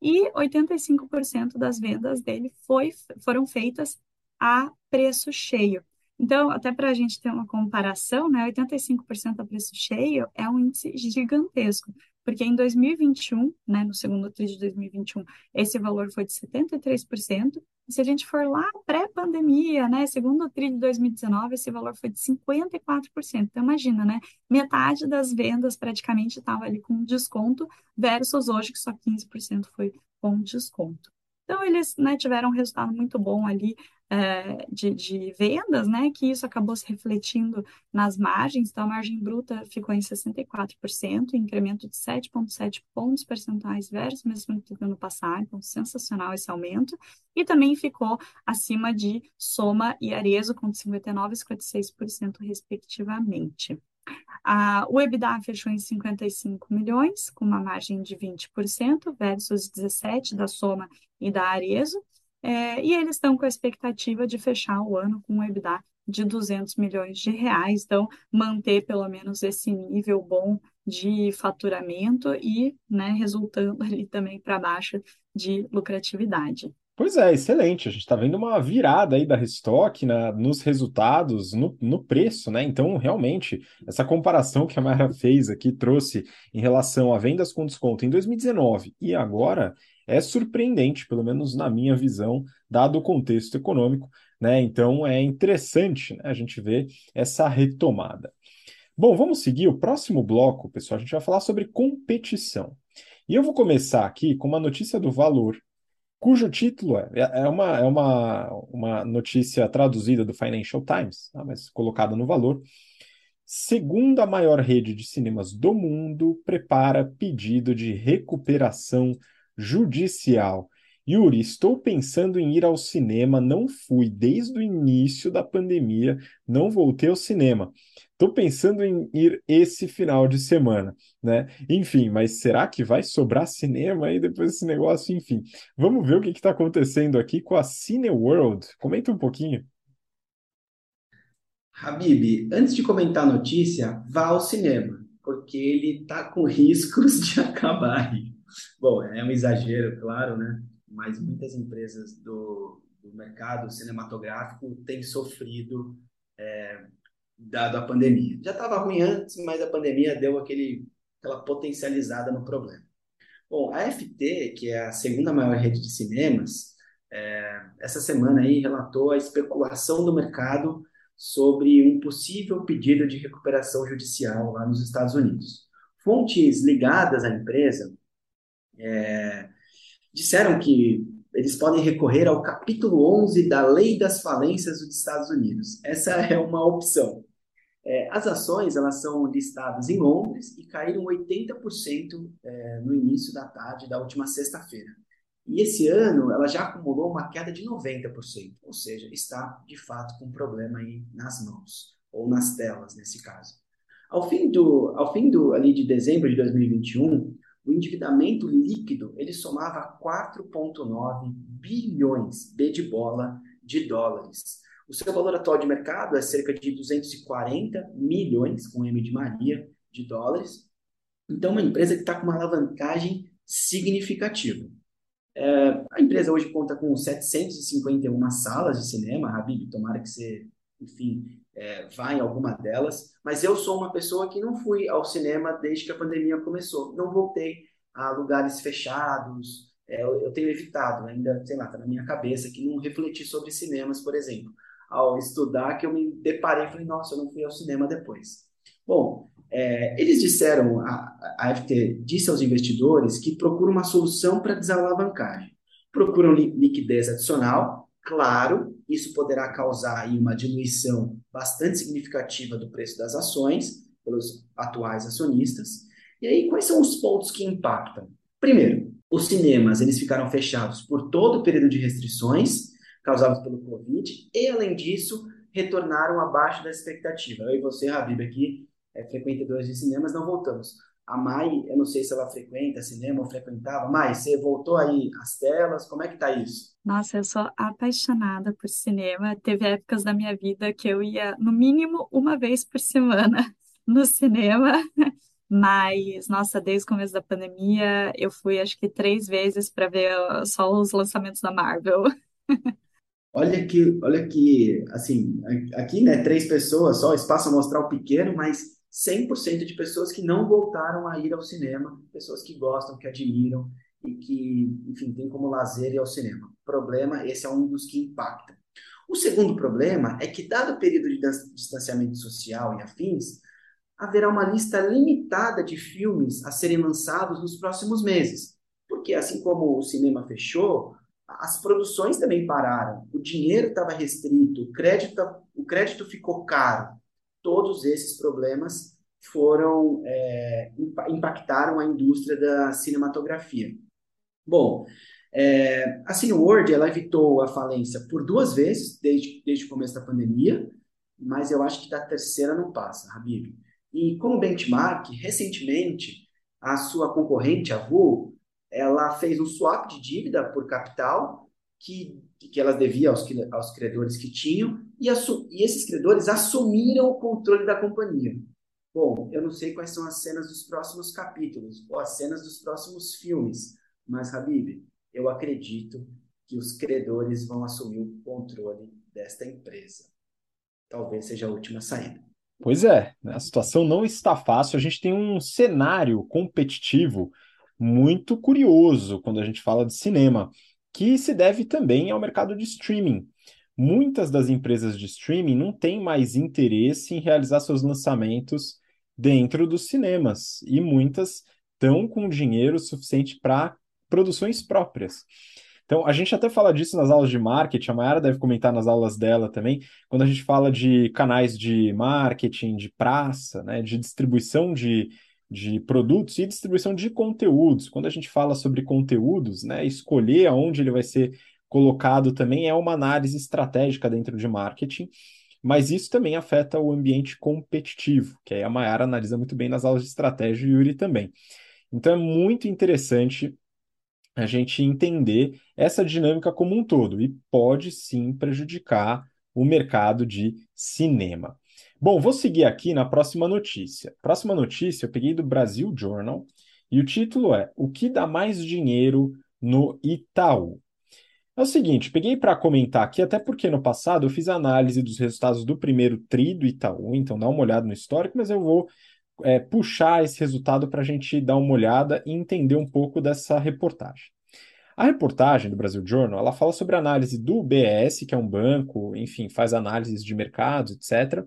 E 85% das vendas dele foi, foram feitas a preço cheio. Então, até para a gente ter uma comparação, né, 85% a preço cheio é um índice gigantesco, porque em 2021, né, no segundo TRI de 2021, esse valor foi de 73%, e se a gente for lá pré-pandemia, né, segundo TRI de 2019, esse valor foi de 54%. Então, imagina, né, metade das vendas praticamente estava ali com desconto, versus hoje que só 15% foi com desconto. Então, eles né, tiveram um resultado muito bom ali é, de, de, vendas, né, que isso acabou se refletindo nas margens, então a margem bruta ficou em 64%, incremento de 7,7 pontos percentuais versus mesmo que ano passado, então sensacional esse aumento, e também ficou acima de Soma e Arezo, com 59% e 56% respectivamente. Ah, o EBITDA fechou em 55 milhões, com uma margem de 20%, versus 17% da Soma e da Arezo, é, e eles estão com a expectativa de fechar o ano com um EBITDA de 200 milhões de reais, então manter pelo menos esse nível bom de faturamento e, né, resultando ali também para baixo de lucratividade. Pois é, excelente. A gente está vendo uma virada aí da Restock na, nos resultados, no, no preço, né? Então, realmente, essa comparação que a Mara fez aqui, trouxe em relação a vendas com desconto em 2019 e agora, é surpreendente, pelo menos na minha visão, dado o contexto econômico, né? Então, é interessante né, a gente ver essa retomada. Bom, vamos seguir o próximo bloco, pessoal. A gente vai falar sobre competição. E eu vou começar aqui com uma notícia do Valor, cujo título é, é, é uma, é uma, uma notícia traduzida do Financial Times, tá? mas colocada no valor. Segunda maior rede de cinemas do mundo prepara pedido de recuperação judicial. Yuri, estou pensando em ir ao cinema, não fui desde o início da pandemia, não voltei ao cinema. Estou pensando em ir esse final de semana, né? Enfim, mas será que vai sobrar cinema aí depois desse negócio? Enfim, vamos ver o que está acontecendo aqui com a Cineworld. Comenta um pouquinho. Habib, antes de comentar a notícia, vá ao cinema, porque ele está com riscos de acabar. Bom, é um exagero, claro, né? Mas muitas empresas do, do mercado cinematográfico têm sofrido é, dado a pandemia. Já estava ruim antes, mas a pandemia deu aquele, aquela potencializada no problema. Bom, a FT, que é a segunda maior rede de cinemas, é, essa semana aí relatou a especulação do mercado sobre um possível pedido de recuperação judicial lá nos Estados Unidos. Fontes ligadas à empresa é, disseram que eles podem recorrer ao capítulo 11 da Lei das Falências dos Estados Unidos. Essa é uma opção. É, as ações elas são listadas em Londres e caíram 80% é, no início da tarde da última sexta-feira. E esse ano ela já acumulou uma queda de 90%, ou seja, está de fato com um problema aí nas mãos, ou nas telas nesse caso. Ao fim do, ao fim do, ali de dezembro de 2021, o endividamento líquido ele somava 4,9 bilhões B de bola de dólares o seu valor atual de mercado é cerca de 240 milhões, com M de Maria, de dólares. Então, uma empresa que está com uma alavancagem significativa. É, a empresa hoje conta com 751 salas de cinema, Habib, tomara que você, enfim, é, em alguma delas. Mas eu sou uma pessoa que não fui ao cinema desde que a pandemia começou. Não voltei a lugares fechados. É, eu, tenho evitado, ainda, sei lá, está na minha cabeça que não refleti sobre cinemas, por exemplo ao estudar que eu me deparei e falei, nossa, eu não fui ao cinema depois. Bom, é, eles disseram, a, a FT disse aos investidores que procuram uma solução para desalavancagem. Procuram li, liquidez adicional, claro, isso poderá causar uma diluição bastante significativa do preço das ações pelos atuais acionistas. E aí, quais são os pontos que impactam? Primeiro, os cinemas eles ficaram fechados por todo o período de restrições, causados pelo Covid, e além disso, retornaram abaixo da expectativa. Eu e você, Habib, aqui, é, frequentadores de cinemas, não voltamos. A Mai, eu não sei se ela frequenta cinema ou frequentava. Mai, você voltou aí às telas? Como é que tá isso? Nossa, eu sou apaixonada por cinema. Teve épocas da minha vida que eu ia, no mínimo, uma vez por semana no cinema. Mas, nossa, desde o começo da pandemia, eu fui acho que três vezes para ver só os lançamentos da Marvel. Olha que, olha que, assim, aqui, né, três pessoas só, espaço amostral pequeno, mas 100% de pessoas que não voltaram a ir ao cinema, pessoas que gostam, que admiram e que, enfim, tem como lazer ir ao cinema. Problema, esse é um dos que impacta. O segundo problema é que, dado o período de distanciamento social e afins, haverá uma lista limitada de filmes a serem lançados nos próximos meses. Porque, assim como o cinema fechou, as produções também pararam, o dinheiro estava restrito, o crédito, o crédito ficou caro. Todos esses problemas foram é, impactaram a indústria da cinematografia. Bom, é, a Cineworld ela evitou a falência por duas vezes desde, desde o começo da pandemia, mas eu acho que da terceira não passa, Habib. E como benchmark, recentemente a sua concorrente, a VU, ela fez um swap de dívida por capital que, que elas deviam aos, aos credores que tinham, e, e esses credores assumiram o controle da companhia. Bom, eu não sei quais são as cenas dos próximos capítulos, ou as cenas dos próximos filmes, mas, Habib, eu acredito que os credores vão assumir o controle desta empresa. Talvez seja a última saída. Pois é, né? a situação não está fácil. A gente tem um cenário competitivo muito curioso quando a gente fala de cinema, que se deve também ao mercado de streaming. Muitas das empresas de streaming não têm mais interesse em realizar seus lançamentos dentro dos cinemas, e muitas estão com dinheiro suficiente para produções próprias. Então, a gente até fala disso nas aulas de marketing, a Mayara deve comentar nas aulas dela também, quando a gente fala de canais de marketing, de praça, né, de distribuição de, de produtos e distribuição de conteúdos. Quando a gente fala sobre conteúdos, né, escolher aonde ele vai ser colocado também é uma análise estratégica dentro de marketing, mas isso também afeta o ambiente competitivo, que aí a Mayara analisa muito bem nas aulas de estratégia e o Yuri também. Então é muito interessante a gente entender essa dinâmica como um todo e pode sim prejudicar o mercado de cinema. Bom, vou seguir aqui na próxima notícia. Próxima notícia eu peguei do Brasil Journal e o título é O que dá mais dinheiro no Itaú? É o seguinte, peguei para comentar aqui, até porque no passado eu fiz análise dos resultados do primeiro TRI do Itaú, então dá uma olhada no histórico, mas eu vou é, puxar esse resultado para a gente dar uma olhada e entender um pouco dessa reportagem. A reportagem do Brasil Journal, ela fala sobre a análise do BS, que é um banco, enfim, faz análises de mercados, etc.,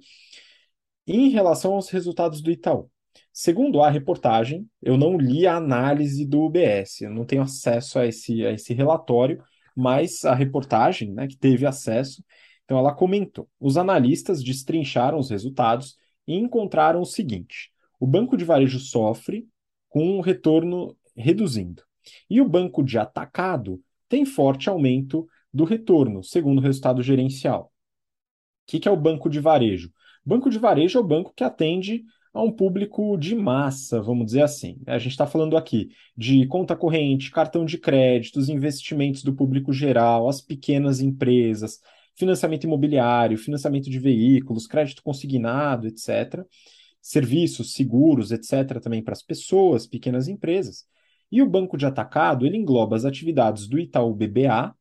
em relação aos resultados do Itaú. Segundo a reportagem, eu não li a análise do UBS, eu não tenho acesso a esse, a esse relatório, mas a reportagem, né, que teve acesso, então ela comentou: os analistas destrincharam os resultados e encontraram o seguinte: o banco de varejo sofre com um retorno reduzindo, e o banco de atacado tem forte aumento do retorno, segundo o resultado gerencial. O que, que é o banco de varejo? Banco de varejo é o banco que atende a um público de massa, vamos dizer assim. A gente está falando aqui de conta corrente, cartão de crédito, os investimentos do público geral, as pequenas empresas, financiamento imobiliário, financiamento de veículos, crédito consignado, etc. Serviços, seguros, etc., também para as pessoas, pequenas empresas. E o banco de atacado, ele engloba as atividades do Itaú BBA,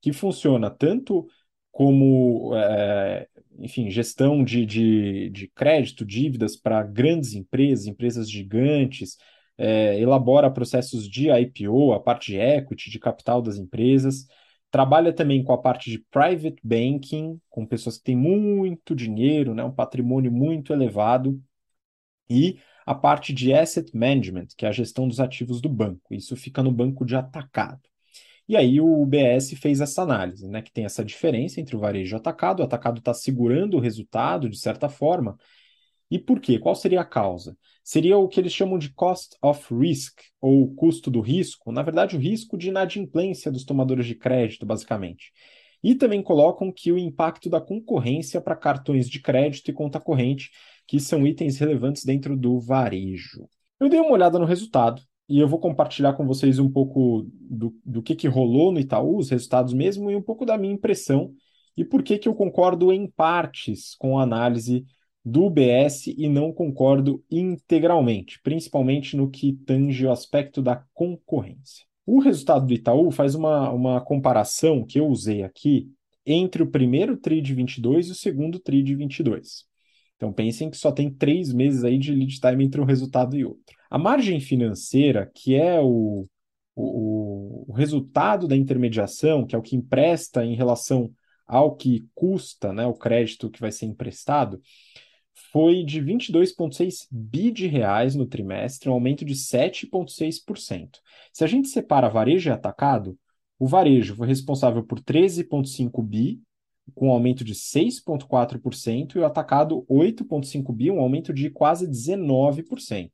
que funciona tanto como é, enfim, gestão de, de, de crédito, dívidas para grandes empresas, empresas gigantes, é, elabora processos de IPO, a parte de equity, de capital das empresas, trabalha também com a parte de private banking, com pessoas que têm muito dinheiro, né, um patrimônio muito elevado, e a parte de asset management, que é a gestão dos ativos do banco. Isso fica no banco de atacado. E aí o UBS fez essa análise, né, que tem essa diferença entre o varejo e o atacado. O atacado está segurando o resultado, de certa forma. E por quê? Qual seria a causa? Seria o que eles chamam de cost of risk, ou custo do risco. Na verdade, o risco de inadimplência dos tomadores de crédito, basicamente. E também colocam que o impacto da concorrência para cartões de crédito e conta corrente, que são itens relevantes dentro do varejo. Eu dei uma olhada no resultado e eu vou compartilhar com vocês um pouco do, do que, que rolou no Itaú, os resultados mesmo, e um pouco da minha impressão e por que, que eu concordo em partes com a análise do UBS e não concordo integralmente, principalmente no que tange o aspecto da concorrência. O resultado do Itaú faz uma, uma comparação que eu usei aqui entre o primeiro TRI de 22 e o segundo TRI de 22. Então pensem que só tem três meses aí de lead time entre um resultado e outro. A margem financeira, que é o, o, o resultado da intermediação, que é o que empresta em relação ao que custa né, o crédito que vai ser emprestado, foi de 22,6 bi de reais no trimestre, um aumento de 7,6%. Se a gente separa varejo e atacado, o varejo foi responsável por 13,5 bi, com um aumento de 6,4%, e o atacado 8,5 bi, um aumento de quase 19%.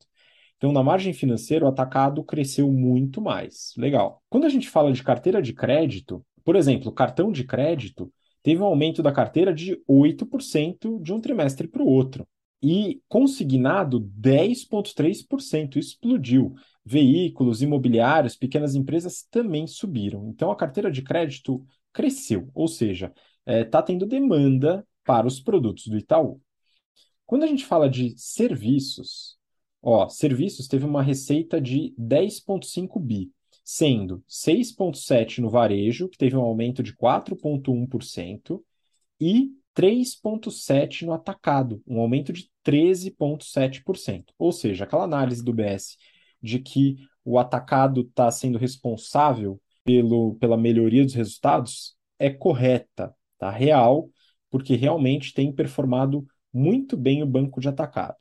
Então, na margem financeira, o atacado cresceu muito mais. Legal. Quando a gente fala de carteira de crédito, por exemplo, cartão de crédito teve um aumento da carteira de 8% de um trimestre para o outro. E consignado 10,3%, explodiu. Veículos, imobiliários, pequenas empresas também subiram. Então a carteira de crédito cresceu, ou seja, está é, tá tendo demanda para os produtos do Itaú. Quando a gente fala de serviços, Ó, serviços teve uma receita de 10,5 bi. sendo 6,7% no varejo, que teve um aumento de 4,1%, e 3,7% no atacado, um aumento de 13,7%. Ou seja, aquela análise do BS de que o atacado está sendo responsável pelo, pela melhoria dos resultados é correta, tá? Real, porque realmente tem performado muito bem o banco de atacado.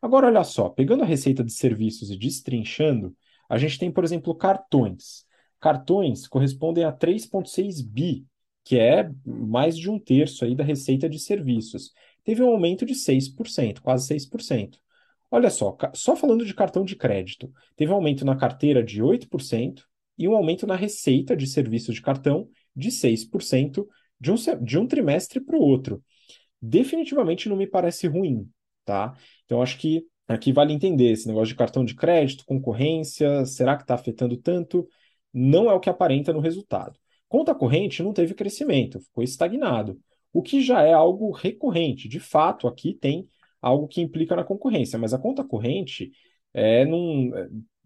Agora, olha só, pegando a receita de serviços e destrinchando, a gente tem, por exemplo, cartões. Cartões correspondem a 3,6 bi, que é mais de um terço aí da receita de serviços. Teve um aumento de 6%, quase 6%. Olha só, só falando de cartão de crédito, teve um aumento na carteira de 8% e um aumento na receita de serviços de cartão de 6% de um, de um trimestre para o outro. Definitivamente não me parece ruim, tá? Então acho que aqui vale entender esse negócio de cartão de crédito, concorrência, será que está afetando tanto? Não é o que aparenta no resultado. Conta corrente não teve crescimento, ficou estagnado, o que já é algo recorrente. De fato, aqui tem algo que implica na concorrência, mas a conta corrente é, num,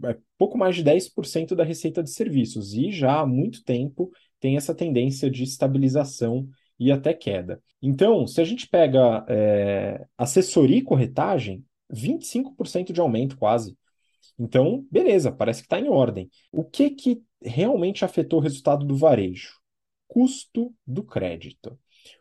é pouco mais de 10% da receita de serviços e já há muito tempo tem essa tendência de estabilização e até queda. Então, se a gente pega é, assessoria e corretagem, 25% de aumento quase. Então, beleza, parece que está em ordem. O que, que realmente afetou o resultado do varejo? Custo do crédito.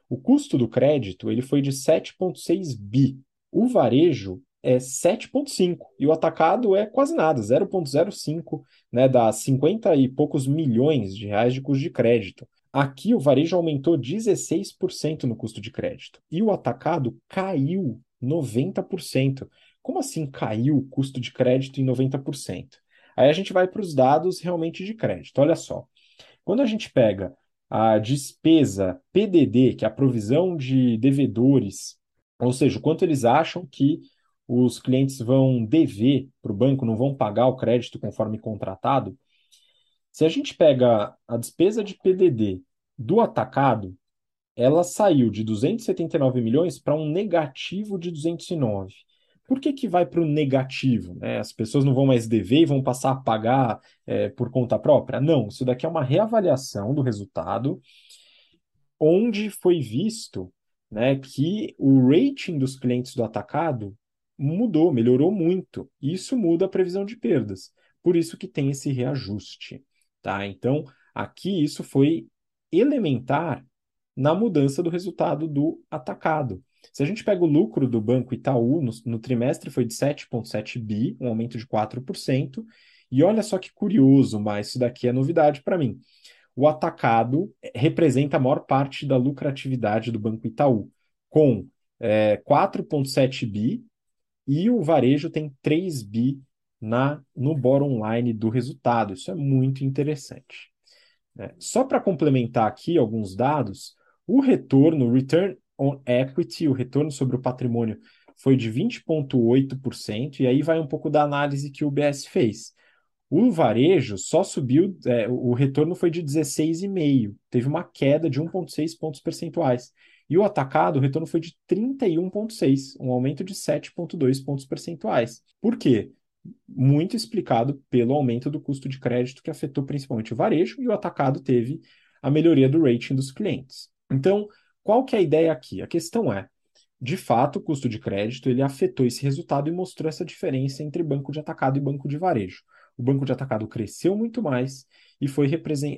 O custo do crédito ele foi de 7,6 bi. O varejo é 7,5 e o atacado é quase nada, 0,05, né, dá 50 e poucos milhões de reais de custo de crédito. Aqui o varejo aumentou 16% no custo de crédito e o atacado caiu 90%. Como assim caiu o custo de crédito em 90%? Aí a gente vai para os dados realmente de crédito. Olha só. Quando a gente pega a despesa PDD, que é a provisão de devedores, ou seja, quanto eles acham que os clientes vão dever para o banco, não vão pagar o crédito conforme contratado. Se a gente pega a despesa de PDD do atacado, ela saiu de 279 milhões para um negativo de 209. Por que, que vai para o negativo? Né? As pessoas não vão mais dever e vão passar a pagar é, por conta própria? Não, isso daqui é uma reavaliação do resultado, onde foi visto né, que o rating dos clientes do atacado mudou, melhorou muito. Isso muda a previsão de perdas. Por isso que tem esse reajuste, tá? Então, aqui isso foi elementar na mudança do resultado do atacado. Se a gente pega o lucro do Banco Itaú no, no trimestre foi de 7,7 bi, um aumento de 4%. E olha só que curioso, mas isso daqui é novidade para mim. O atacado representa a maior parte da lucratividade do Banco Itaú, com é, 4,7 bi, e o varejo tem 3 bi na, no bottom line do resultado. Isso é muito interessante. Né? Só para complementar aqui alguns dados, o retorno, return on equity, o retorno sobre o patrimônio, foi de 20,8%, e aí vai um pouco da análise que o BS fez. O varejo só subiu, é, o retorno foi de 16,5%, teve uma queda de 1,6 pontos percentuais. E o atacado, o retorno foi de 31,6, um aumento de 7,2 pontos percentuais. Por quê? Muito explicado pelo aumento do custo de crédito que afetou principalmente o varejo e o atacado teve a melhoria do rating dos clientes. Então, qual que é a ideia aqui? A questão é, de fato, o custo de crédito ele afetou esse resultado e mostrou essa diferença entre banco de atacado e banco de varejo. O banco de atacado cresceu muito mais e foi,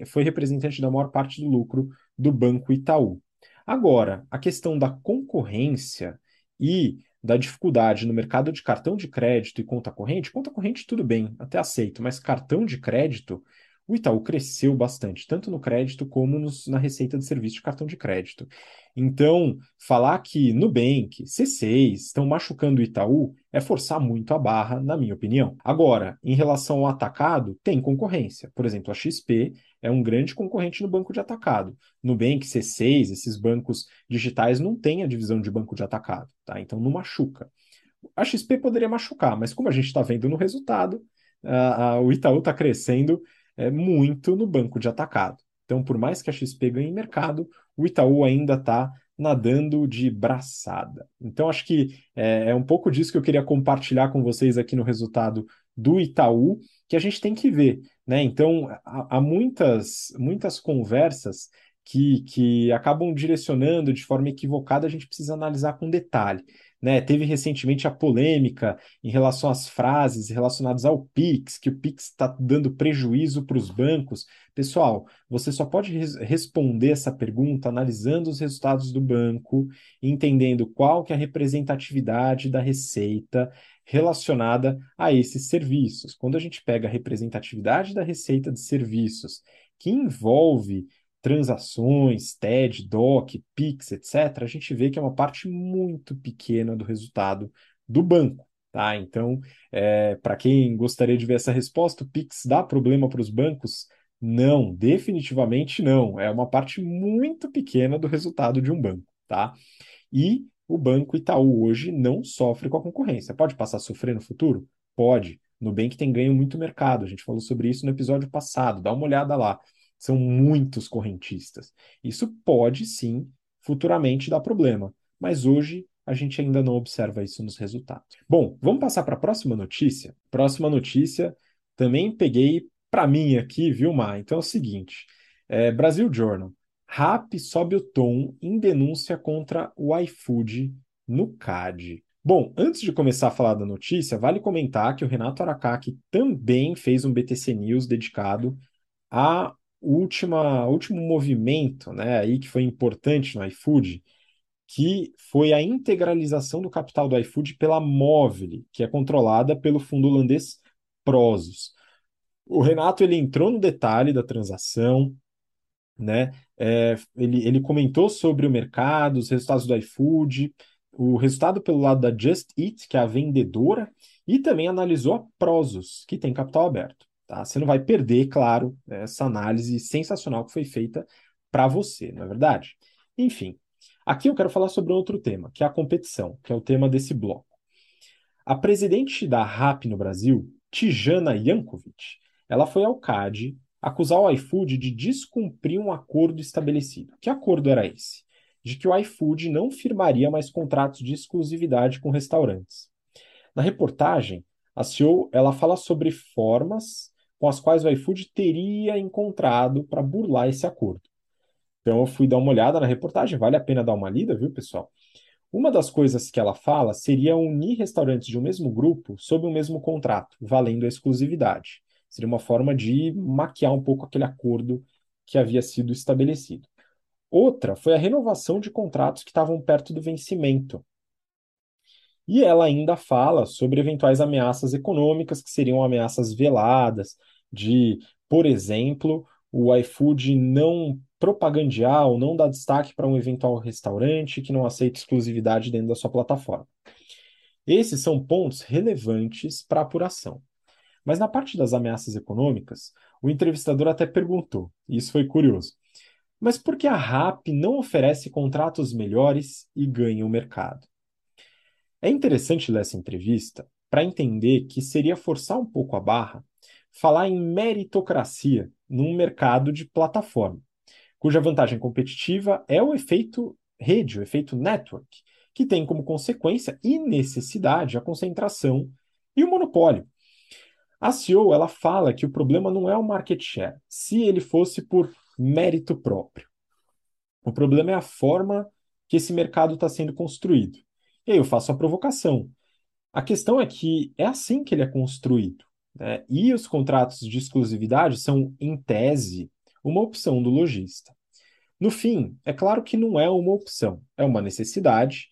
foi representante da maior parte do lucro do Banco Itaú. Agora, a questão da concorrência e da dificuldade no mercado de cartão de crédito e conta corrente, conta corrente tudo bem, até aceito, mas cartão de crédito, o Itaú cresceu bastante, tanto no crédito como nos, na receita de serviço de cartão de crédito. Então, falar que Nubank, C6 estão machucando o Itaú é forçar muito a barra, na minha opinião. Agora, em relação ao atacado, tem concorrência. Por exemplo, a XP é um grande concorrente no banco de atacado. Nubank, C6, esses bancos digitais não têm a divisão de banco de atacado, tá? Então não machuca. A XP poderia machucar, mas como a gente está vendo no resultado, o Itaú está crescendo é, muito no banco de atacado. Então, por mais que a XP ganhe mercado, o Itaú ainda está nadando de braçada. Então, acho que é, é, um pouco disso que eu queria compartilhar com vocês aqui no resultado do Itaú, que a gente tem que ver. Né? Então, há, há muitas, muitas conversas que, que acabam direcionando de forma equivocada, a gente precisa analisar com detalhe. Né? Teve recentemente a polêmica em relação às frases relacionadas ao Pix, que o Pix está dando prejuízo para os bancos. Pessoal, você só pode res responder essa pergunta analisando os resultados do banco, entendendo qual que é a representatividade da receita relacionada a esses serviços. Quando a gente pega a representatividade da receita de serviços que envolve transações, TED, DOC, PIX, etc., a gente vê que é uma parte muito pequena do resultado do banco. Tá? Então, é, para quem gostaria de ver essa resposta, o PIX dá problema para os bancos? Não, definitivamente não. É uma parte muito pequena do resultado de um banco. Tá? E o Banco Itaú hoje não sofre com a concorrência. Pode passar a sofrer no futuro? Pode. Nubank tem ganho muito mercado. A gente falou sobre isso no episódio passado. Dá uma olhada lá. São muitos correntistas. Isso pode sim futuramente dar problema, mas hoje a gente ainda não observa isso nos resultados. Bom, vamos passar para a próxima notícia. Próxima notícia também peguei para mim aqui, viu, Mar? Então é o seguinte: é, Brasil Journal. RAP sobe o tom em denúncia contra o iFood no CAD. Bom, antes de começar a falar da notícia, vale comentar que o Renato Aracaki também fez um BTC News dedicado a última, último movimento, né, aí que foi importante no iFood, que foi a integralização do capital do iFood pela Móvel, que é controlada pelo fundo holandês Prosus. O Renato ele entrou no detalhe da transação, né? É, ele, ele comentou sobre o mercado, os resultados do iFood, o resultado pelo lado da Just Eat, que é a vendedora, e também analisou a Prosus, que tem capital aberto. Tá? Você não vai perder, claro, essa análise sensacional que foi feita para você, não é verdade? Enfim, aqui eu quero falar sobre outro tema, que é a competição, que é o tema desse bloco. A presidente da RAP no Brasil, Tijana Jankovic, ela foi ao CAD acusar o iFood de descumprir um acordo estabelecido. Que acordo era esse? De que o iFood não firmaria mais contratos de exclusividade com restaurantes. Na reportagem, a CEO ela fala sobre formas com as quais o iFood teria encontrado para burlar esse acordo. Então eu fui dar uma olhada na reportagem, vale a pena dar uma lida, viu, pessoal? Uma das coisas que ela fala seria unir restaurantes de um mesmo grupo sob o mesmo contrato, valendo a exclusividade. Seria uma forma de maquiar um pouco aquele acordo que havia sido estabelecido. Outra foi a renovação de contratos que estavam perto do vencimento, e ela ainda fala sobre eventuais ameaças econômicas, que seriam ameaças veladas, de, por exemplo, o iFood não propagandear ou não dar destaque para um eventual restaurante que não aceita exclusividade dentro da sua plataforma. Esses são pontos relevantes para apuração. Mas na parte das ameaças econômicas, o entrevistador até perguntou, e isso foi curioso. Mas por que a RAP não oferece contratos melhores e ganha o mercado? É interessante ler essa entrevista para entender que seria forçar um pouco a barra falar em meritocracia num mercado de plataforma, cuja vantagem competitiva é o efeito rede, o efeito network, que tem como consequência e necessidade a concentração e o monopólio. A CEO ela fala que o problema não é o market share, se ele fosse por mérito próprio. O problema é a forma que esse mercado está sendo construído. E aí eu faço a provocação. A questão é que é assim que ele é construído. Né? E os contratos de exclusividade são, em tese, uma opção do lojista. No fim, é claro que não é uma opção, é uma necessidade,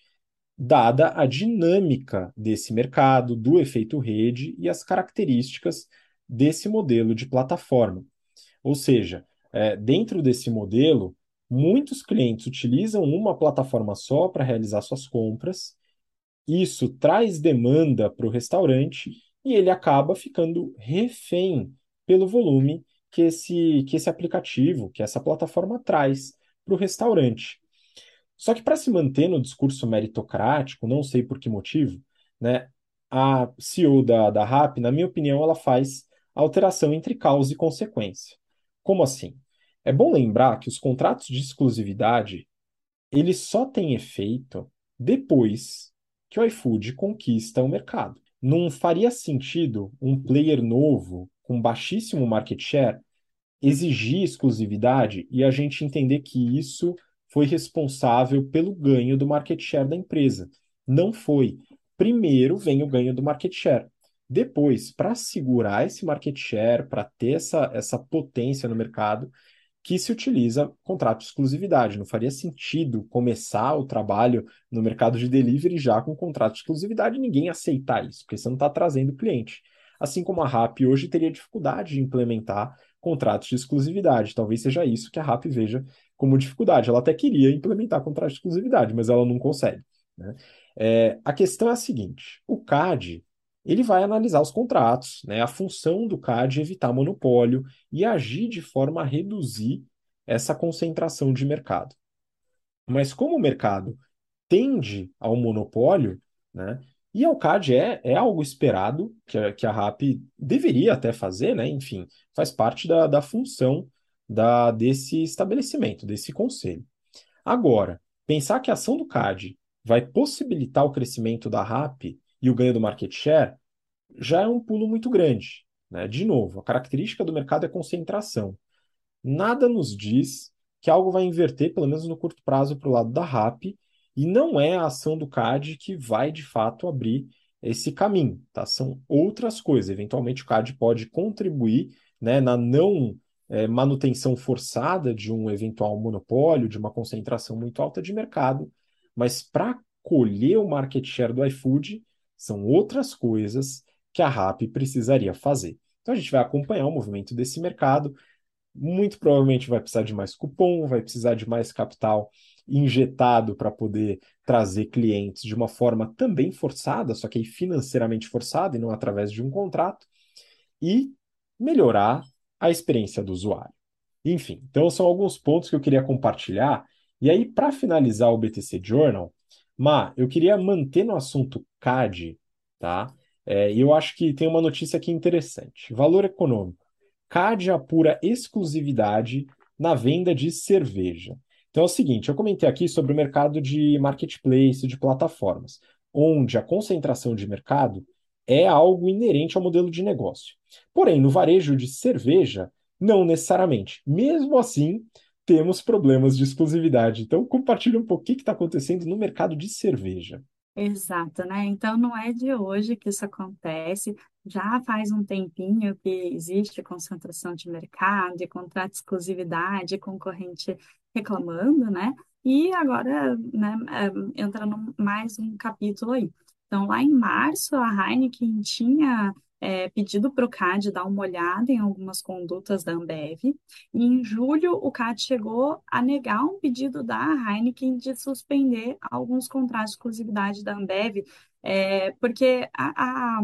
dada a dinâmica desse mercado, do efeito rede e as características desse modelo de plataforma. Ou seja, é, dentro desse modelo, muitos clientes utilizam uma plataforma só para realizar suas compras isso traz demanda para o restaurante e ele acaba ficando refém pelo volume que esse, que esse aplicativo, que essa plataforma traz para o restaurante. Só que para se manter no discurso meritocrático, não sei por que motivo, né, a CEO da, da RAP, na minha opinião, ela faz alteração entre causa e consequência. Como assim? É bom lembrar que os contratos de exclusividade eles só têm efeito depois que o iFood conquista o mercado. Não faria sentido um player novo com baixíssimo market share exigir exclusividade e a gente entender que isso foi responsável pelo ganho do market share da empresa. Não foi. Primeiro vem o ganho do market share. Depois, para segurar esse market share, para ter essa, essa potência no mercado, que se utiliza contrato de exclusividade. Não faria sentido começar o trabalho no mercado de delivery já com contrato de exclusividade e ninguém aceitar isso, porque você não está trazendo cliente. Assim como a RAP hoje teria dificuldade de implementar contratos de exclusividade. Talvez seja isso que a RAP veja como dificuldade. Ela até queria implementar contrato de exclusividade, mas ela não consegue. Né? É, a questão é a seguinte: o CAD ele vai analisar os contratos. Né? A função do CAD é evitar monopólio e agir de forma a reduzir essa concentração de mercado. Mas como o mercado tende ao monopólio, né? E ao CAD é, é algo esperado que a, que a RAP deveria até fazer, né? Enfim, faz parte da, da função da, desse estabelecimento, desse conselho. Agora, pensar que a ação do CAD vai possibilitar o crescimento da RAP e o ganho do market share, já é um pulo muito grande. Né? De novo, a característica do mercado é concentração. Nada nos diz que algo vai inverter, pelo menos no curto prazo, para o lado da RAP, e não é a ação do CAD que vai de fato abrir esse caminho. Tá? São outras coisas. Eventualmente, o CAD pode contribuir né, na não é, manutenção forçada de um eventual monopólio, de uma concentração muito alta de mercado, mas para colher o market share do iFood, são outras coisas que a RAP precisaria fazer. Então a gente vai acompanhar o movimento desse mercado. Muito provavelmente vai precisar de mais cupom, vai precisar de mais capital injetado para poder trazer clientes de uma forma também forçada, só que financeiramente forçada e não através de um contrato, e melhorar a experiência do usuário. Enfim, então são alguns pontos que eu queria compartilhar. E aí, para finalizar o BTC Journal, Ma, eu queria manter no assunto CAD, tá? É, e eu acho que tem uma notícia aqui interessante. Valor econômico. CAD apura exclusividade na venda de cerveja. Então é o seguinte, eu comentei aqui sobre o mercado de marketplace, de plataformas, onde a concentração de mercado é algo inerente ao modelo de negócio. Porém, no varejo de cerveja, não necessariamente. Mesmo assim, temos problemas de exclusividade. Então, compartilhe um pouco o que está acontecendo no mercado de cerveja. Exato, né? Então não é de hoje que isso acontece, já faz um tempinho que existe concentração de mercado e contrato de exclusividade, concorrente reclamando, né? E agora, né, é, entra mais um capítulo aí. Então, lá em março, a Heineken tinha é, pedido para o CAD dar uma olhada em algumas condutas da Ambev. E em julho, o CAD chegou a negar um pedido da Heineken de suspender alguns contratos de exclusividade da Ambev, é, porque a, a,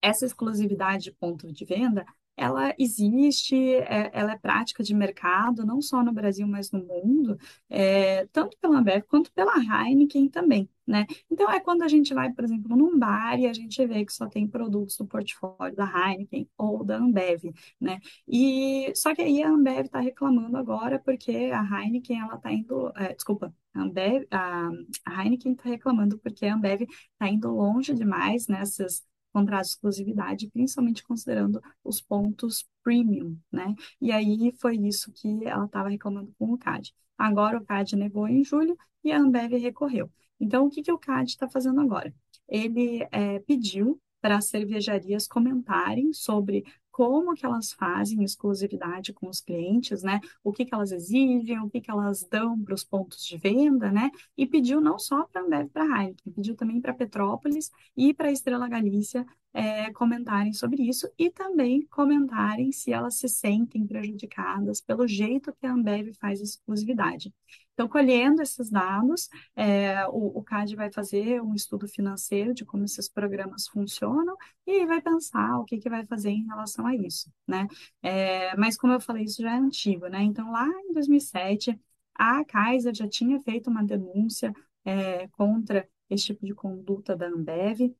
essa exclusividade de ponto de venda ela existe, é, ela é prática de mercado, não só no Brasil, mas no mundo, é, tanto pela Ambev quanto pela Heineken também, né? Então, é quando a gente vai, por exemplo, num bar e a gente vê que só tem produtos do portfólio da Heineken ou da Ambev, né? E, só que aí a Ambev está reclamando agora porque a Heineken, ela está indo, é, desculpa, a, Ambev, a, a Heineken está reclamando porque a Ambev está indo longe demais nessas contrato de exclusividade, principalmente considerando os pontos premium, né? E aí foi isso que ela estava reclamando com o CAD. Agora o CAD negou em julho e a Ambev recorreu. Então, o que, que o CAD está fazendo agora? Ele é, pediu para as cervejarias comentarem sobre como que elas fazem exclusividade com os clientes, né? O que que elas exigem, o que que elas dão para os pontos de venda, né? E pediu não só para a Ambev para a Heineken, pediu também para Petrópolis e para Estrela Galícia é, comentarem sobre isso e também comentarem se elas se sentem prejudicadas pelo jeito que a Ambev faz exclusividade. Então, colhendo esses dados, é, o, o CAD vai fazer um estudo financeiro de como esses programas funcionam e vai pensar o que, que vai fazer em relação a isso, né? É, mas, como eu falei, isso já é antigo, né? Então, lá em 2007, a Kaiser já tinha feito uma denúncia é, contra esse tipo de conduta da Ambev,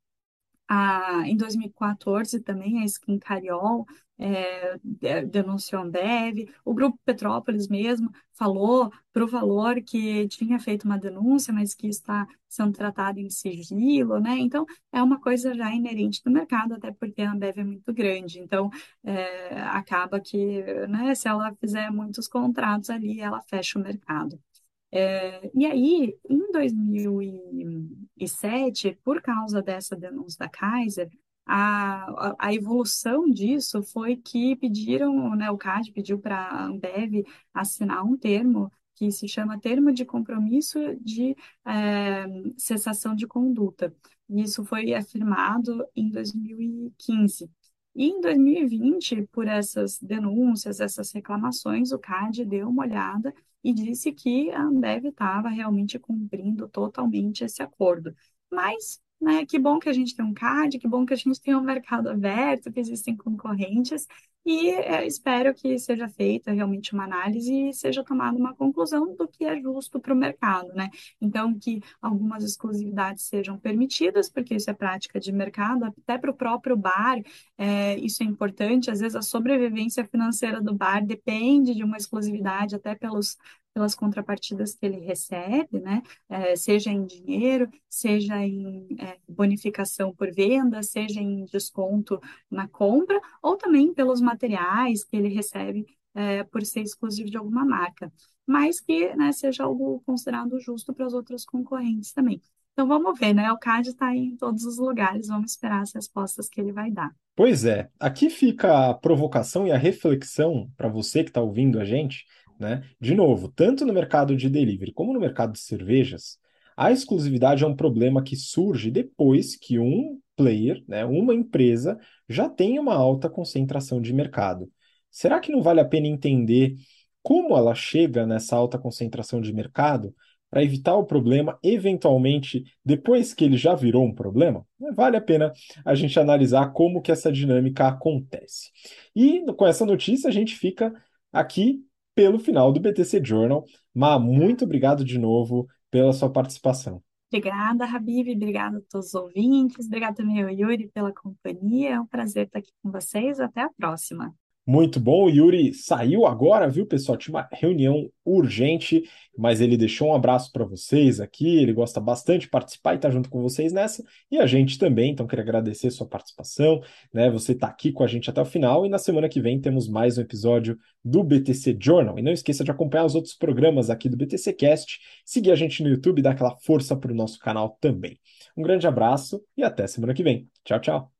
A, em 2014 também a Skin Cariol é, denunciou a Ambev, o Grupo Petrópolis mesmo falou para o Valor que tinha feito uma denúncia, mas que está sendo tratado em sigilo, né? Então, é uma coisa já inerente do mercado, até porque a Ambev é muito grande, então é, acaba que, né, se ela fizer muitos contratos ali, ela fecha o mercado. É, e aí, em 2007, por causa dessa denúncia da Kaiser, a, a evolução disso foi que pediram, né, o CAD pediu para a Ambev assinar um termo que se chama Termo de Compromisso de é, Cessação de Conduta. Isso foi afirmado em 2015. E em 2020, por essas denúncias, essas reclamações, o CAD deu uma olhada e disse que a Ambev estava realmente cumprindo totalmente esse acordo. Mas né? Que bom que a gente tem um CAD, que bom que a gente tem um mercado aberto, que existem concorrentes, e é, espero que seja feita realmente uma análise e seja tomada uma conclusão do que é justo para o mercado, né? Então, que algumas exclusividades sejam permitidas, porque isso é prática de mercado, até para o próprio bar, é, isso é importante. Às vezes, a sobrevivência financeira do bar depende de uma exclusividade, até pelos pelas contrapartidas que ele recebe, né? É, seja em dinheiro, seja em é, bonificação por venda, seja em desconto na compra, ou também pelos materiais que ele recebe é, por ser exclusivo de alguma marca, mas que né, seja algo considerado justo para os outros concorrentes também. Então vamos ver, né? O CAD está em todos os lugares, vamos esperar as respostas que ele vai dar. Pois é, aqui fica a provocação e a reflexão para você que está ouvindo a gente né? De novo, tanto no mercado de delivery como no mercado de cervejas, a exclusividade é um problema que surge depois que um player, né, uma empresa, já tem uma alta concentração de mercado. Será que não vale a pena entender como ela chega nessa alta concentração de mercado para evitar o problema, eventualmente, depois que ele já virou um problema? Vale a pena a gente analisar como que essa dinâmica acontece. E com essa notícia a gente fica aqui pelo final do BTC Journal. Ma, muito obrigado de novo pela sua participação. Obrigada, Habib, obrigada a todos os ouvintes, obrigada também ao Yuri pela companhia. É um prazer estar aqui com vocês. Até a próxima. Muito bom, o Yuri saiu agora, viu, pessoal? Tinha uma reunião urgente, mas ele deixou um abraço para vocês aqui. Ele gosta bastante de participar e tá junto com vocês nessa, e a gente também. Então, queria agradecer sua participação, né? Você está aqui com a gente até o final, e na semana que vem temos mais um episódio do BTC Journal. E não esqueça de acompanhar os outros programas aqui do BTC Cast, seguir a gente no YouTube dar aquela força para o nosso canal também. Um grande abraço e até semana que vem. Tchau, tchau.